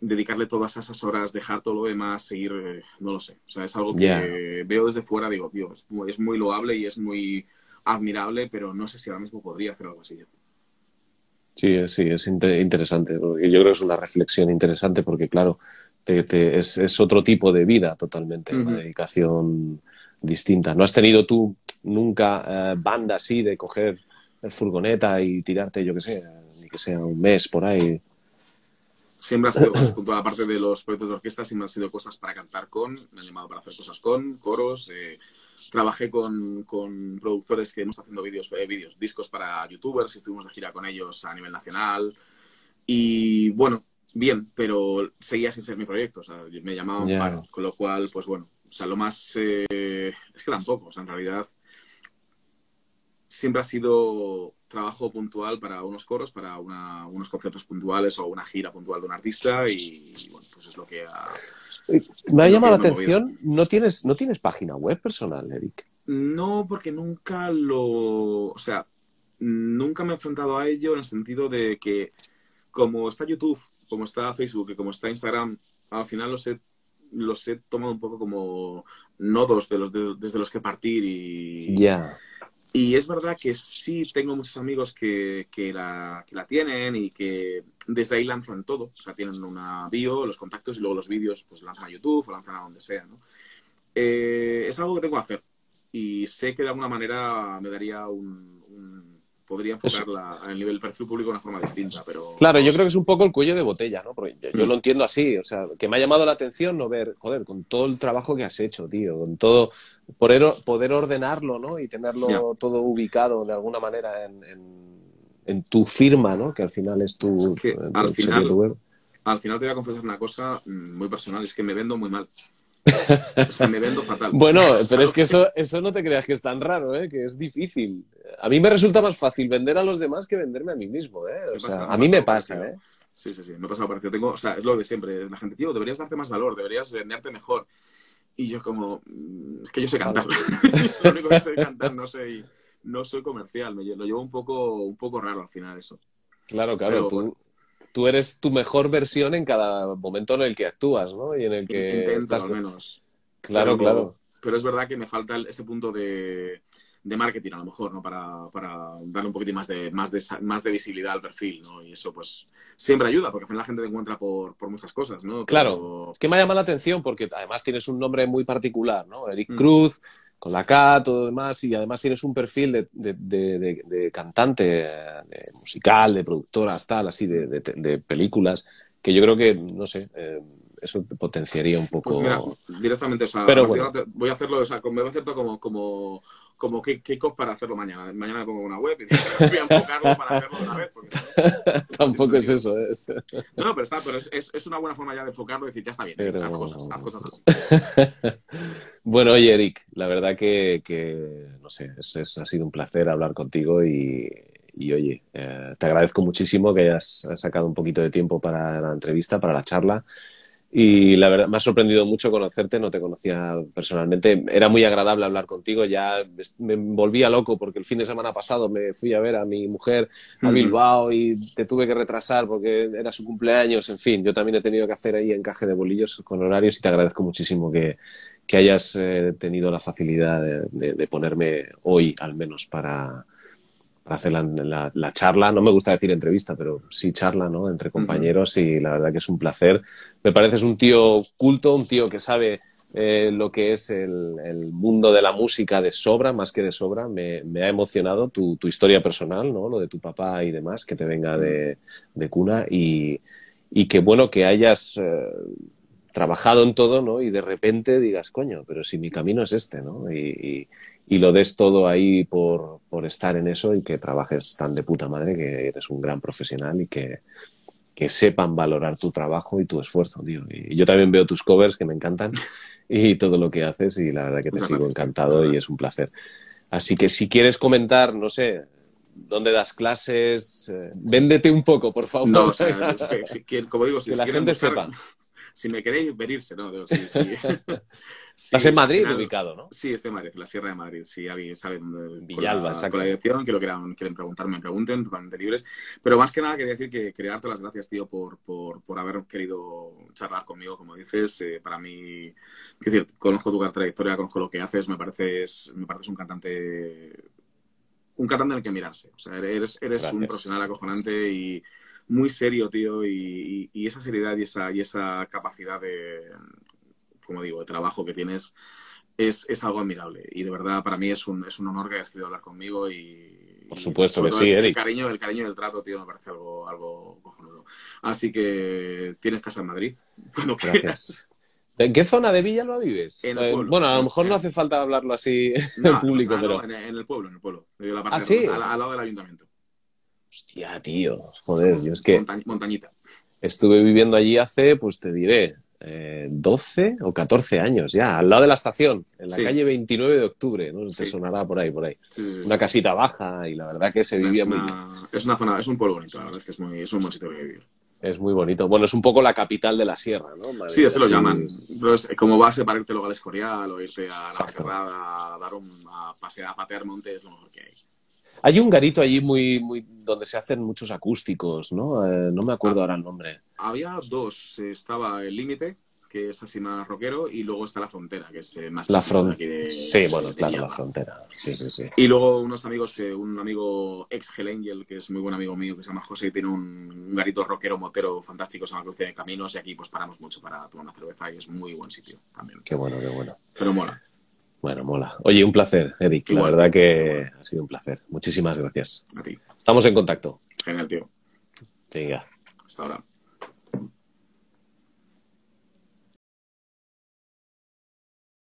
dedicarle todas esas horas, dejar todo lo demás, seguir... Eh, no lo sé. O sea, es algo que yeah. veo desde fuera, digo, tío, es muy, es muy loable y es muy admirable, pero no sé si ahora mismo podría hacer algo así yo.
Sí, sí, es inter interesante. Yo creo que es una reflexión interesante porque, claro, te, te, es, es, otro tipo de vida totalmente, uh -huh. una dedicación distinta. ¿No has tenido tú nunca eh, banda así de coger furgoneta y tirarte, yo qué sé, ni que sea un mes por ahí.
Siempre ha sido, punto aparte de los proyectos de orquesta, siempre han sido cosas para cantar con, me han llamado para hacer cosas con, coros, eh, trabajé con, con, productores que hemos estado haciendo vídeos, eh, vídeos, discos para youtubers, y estuvimos de gira con ellos a nivel nacional. Y bueno, bien, pero seguía sin ser mi proyecto, o sea, me llamaban yeah. con lo cual, pues bueno, o sea, lo más... Eh, es que tampoco, o sea, en realidad siempre ha sido trabajo puntual para unos coros, para una, unos conciertos puntuales o una gira puntual de un artista y, y bueno, pues es lo que ha...
Me ha llamado la atención, ¿no tienes, ¿no tienes página web personal, Eric?
No, porque nunca lo... O sea, nunca me he enfrentado a ello en el sentido de que como está YouTube, como está Facebook y como está Instagram, al final los he, los he tomado un poco como nodos de los de, desde los que partir y...
Ya. Yeah.
Y es verdad que sí tengo muchos amigos que, que, la, que la tienen y que desde ahí lanzan todo. O sea, tienen una bio, los contactos y luego los vídeos pues lanzan a YouTube o lanzan a donde sea, ¿no? Eh, es algo que tengo que hacer y sé que de alguna manera me daría un... un podría enfocarla a nivel perfil público de una forma distinta, pero...
Claro, yo creo que es un poco el cuello de botella, ¿no? Porque yo, yo lo entiendo así, o sea, que me ha llamado la atención no ver, joder, con todo el trabajo que has hecho, tío, con todo poder, poder ordenarlo, ¿no? Y tenerlo yeah. todo ubicado de alguna manera en, en, en, tu firma, ¿no? Que al final es tu...
Es que al, final, web. al final te voy a confesar una cosa muy personal, es que me vendo muy mal. O sea, me vendo fatal.
Bueno, pero es que eso, eso no te creas que es tan raro, ¿eh? que es difícil. A mí me resulta más fácil vender a los demás que venderme a mí mismo. ¿eh? O sea, pasa, a mí me pasa. ¿eh?
Sí, sí, sí, me pasa lo parecido. Tengo, o sea, es lo de siempre. La gente, tío, deberías darte más valor, deberías venderte mejor. Y yo como, es que yo sé cantar. lo único que sé cantar, no sé, no soy comercial. Me lo llevo un poco, un poco raro al final eso.
Claro, claro. Pero, tú, bueno. Tú, eres tu mejor versión en cada momento en el que actúas, ¿no? Y en el que
Intento,
estás...
al menos.
Claro,
pero,
claro.
Pero es verdad que me falta ese punto de, de marketing a lo mejor, ¿no? Para, para darle un poquito más de, más, de, más de visibilidad al perfil, ¿no? Y eso pues siempre ayuda, porque al final la gente te encuentra por, por muchas cosas, ¿no? Pero...
Claro, es que me llama la atención porque además tienes un nombre muy particular, ¿no? Eric mm. Cruz, con la K, todo demás, y además tienes un perfil de, de, de, de cantante, de musical, de productoras, tal, así, de, películas, que yo creo que, no sé... Eh, eso potenciaría un poco.
Pues mira, directamente, o sea,
Pero bueno.
voy a hacerlo, o sea, me voy a como, como kickoff para hacerlo mañana. Mañana me pongo una web y voy a enfocarlo para hacerlo otra vez. Porque,
Tampoco es eso, es.
No, no, pero está, pero es, es, es, una buena forma ya de enfocarlo y decir, ya está bien, pero... haz cosas, haz cosas así.
bueno, oye, Eric, la verdad que, que no sé, es, es, ha sido un placer hablar contigo y, y oye, eh, te agradezco muchísimo que hayas sacado un poquito de tiempo para la entrevista, para la charla. Y la verdad, me ha sorprendido mucho conocerte, no te conocía personalmente. Era muy agradable hablar contigo, ya me volvía loco porque el fin de semana pasado me fui a ver a mi mujer a Bilbao y te tuve que retrasar porque era su cumpleaños, en fin, yo también he tenido que hacer ahí encaje de bolillos con horarios y te agradezco muchísimo que, que hayas eh, tenido la facilidad de, de, de ponerme hoy al menos para, para hacer la, la, la, charla, no me gusta decir entrevista, pero sí charla, ¿no? Entre compañeros uh -huh. y la verdad que es un placer. Me pareces un tío culto, un tío que sabe eh, lo que es el, el, mundo de la música de sobra, más que de sobra. Me, me ha emocionado tu, tu, historia personal, ¿no? Lo de tu papá y demás, que te venga de, de cuna y, y que bueno que hayas eh, trabajado en todo, ¿no? Y de repente digas, coño, pero si mi camino es este, ¿no? Y, y, y lo des todo ahí por, por, estar en eso y que trabajes tan de puta madre que eres un gran profesional y que, que sepan valorar tu trabajo y tu esfuerzo, tío. Y yo también veo tus covers que me encantan y todo lo que haces y la verdad que te Muchas sigo gracias. encantado y es un placer. Así que si quieres comentar, no sé, dónde das clases, eh, véndete un poco, por favor.
No, o sea, es que, si, como digo, si
que la gente buscar, sepa.
Si me queréis venirse, ¿no? Sí, sí.
Estás en Madrid ubicado, ¿no?
Sí, estoy en Madrid, en la Sierra de Madrid. Si alguien sabe
Villalba,
con la, con la dirección, que lo quieran, quieren preguntarme, me pregunten, totalmente libres. Pero más que nada quería decir que quería darte las gracias, tío, por, por, por haber querido charlar conmigo, como dices. Eh, para mí, es decir, conozco tu trayectoria, conozco lo que haces, me pareces, me pareces un cantante un cantante en el que mirarse. O sea, eres, eres un profesional acojonante y muy serio, tío, y, y, y, esa seriedad y esa, y esa capacidad de, como digo, de trabajo que tienes es, es algo admirable. Y de verdad, para mí es un, es un honor que hayas querido hablar conmigo y,
Por supuesto que sí,
el, el
Eric.
cariño, el cariño del trato, tío, me parece algo, algo cojonudo. Así que tienes casa en Madrid, cuando quieras.
Gracias. ¿En qué zona de Villalba vives?
En el
Eh,
pueblo.
bueno, a lo mejor no hace falta hablarlo así
No,
en público,
no,
pero...
en, en el pueblo, en el pueblo. La parte
¿Ah, sí?
al, al lado del ayuntamiento.
Hostia, tío. Joder, yo es que
Monta- montañita.
estuve viviendo allí hace, pues te diré, eh, 12 o 14 años ya, al lado de la estación, en la
Sí.
calle 29 de octubre, ¿no? Te
Sí.
sonará por ahí, por ahí.
Sí,
Una casita baja y la verdad que se vivía
es,
muy
una, es una zona, es un pueblo bonito, la verdad es que es, muy, es un buen sitio que vivir.
Es muy bonito. Bueno, es un poco la capital de la sierra, ¿no?
Sí, así lo llaman. Pero es como base para irte luego al Escorial o irte a la. Cerrada, a dar un a pasear, a patear monte es lo mejor que hay.
Hay un garito allí muy, muy donde se hacen muchos acústicos, ¿no? Eh, no me acuerdo
Ah.
ahora el nombre.
Había dos. Estaba el límite, que es así más rockero, y luego está la frontera, que es eh, más
La frontera.
de-
Sí, bueno,
de
claro, la frontera. Sí, sí, sí.
Y luego unos amigos, eh, un amigo ex Hell Angel, que es muy buen amigo mío, que se llama José, y tiene un, un garito rockero motero fantástico, se llama Cruce de Caminos, y aquí pues paramos mucho para tomar una cerveza y es muy buen sitio también.
Qué bueno, qué bueno.
Pero mola.
Bueno, mola. Oye, un placer, Eric. La verdad que ha sido un placer. Muchísimas gracias.
A ti.
Estamos en contacto.
Genial, tío.
Venga.
Hasta ahora.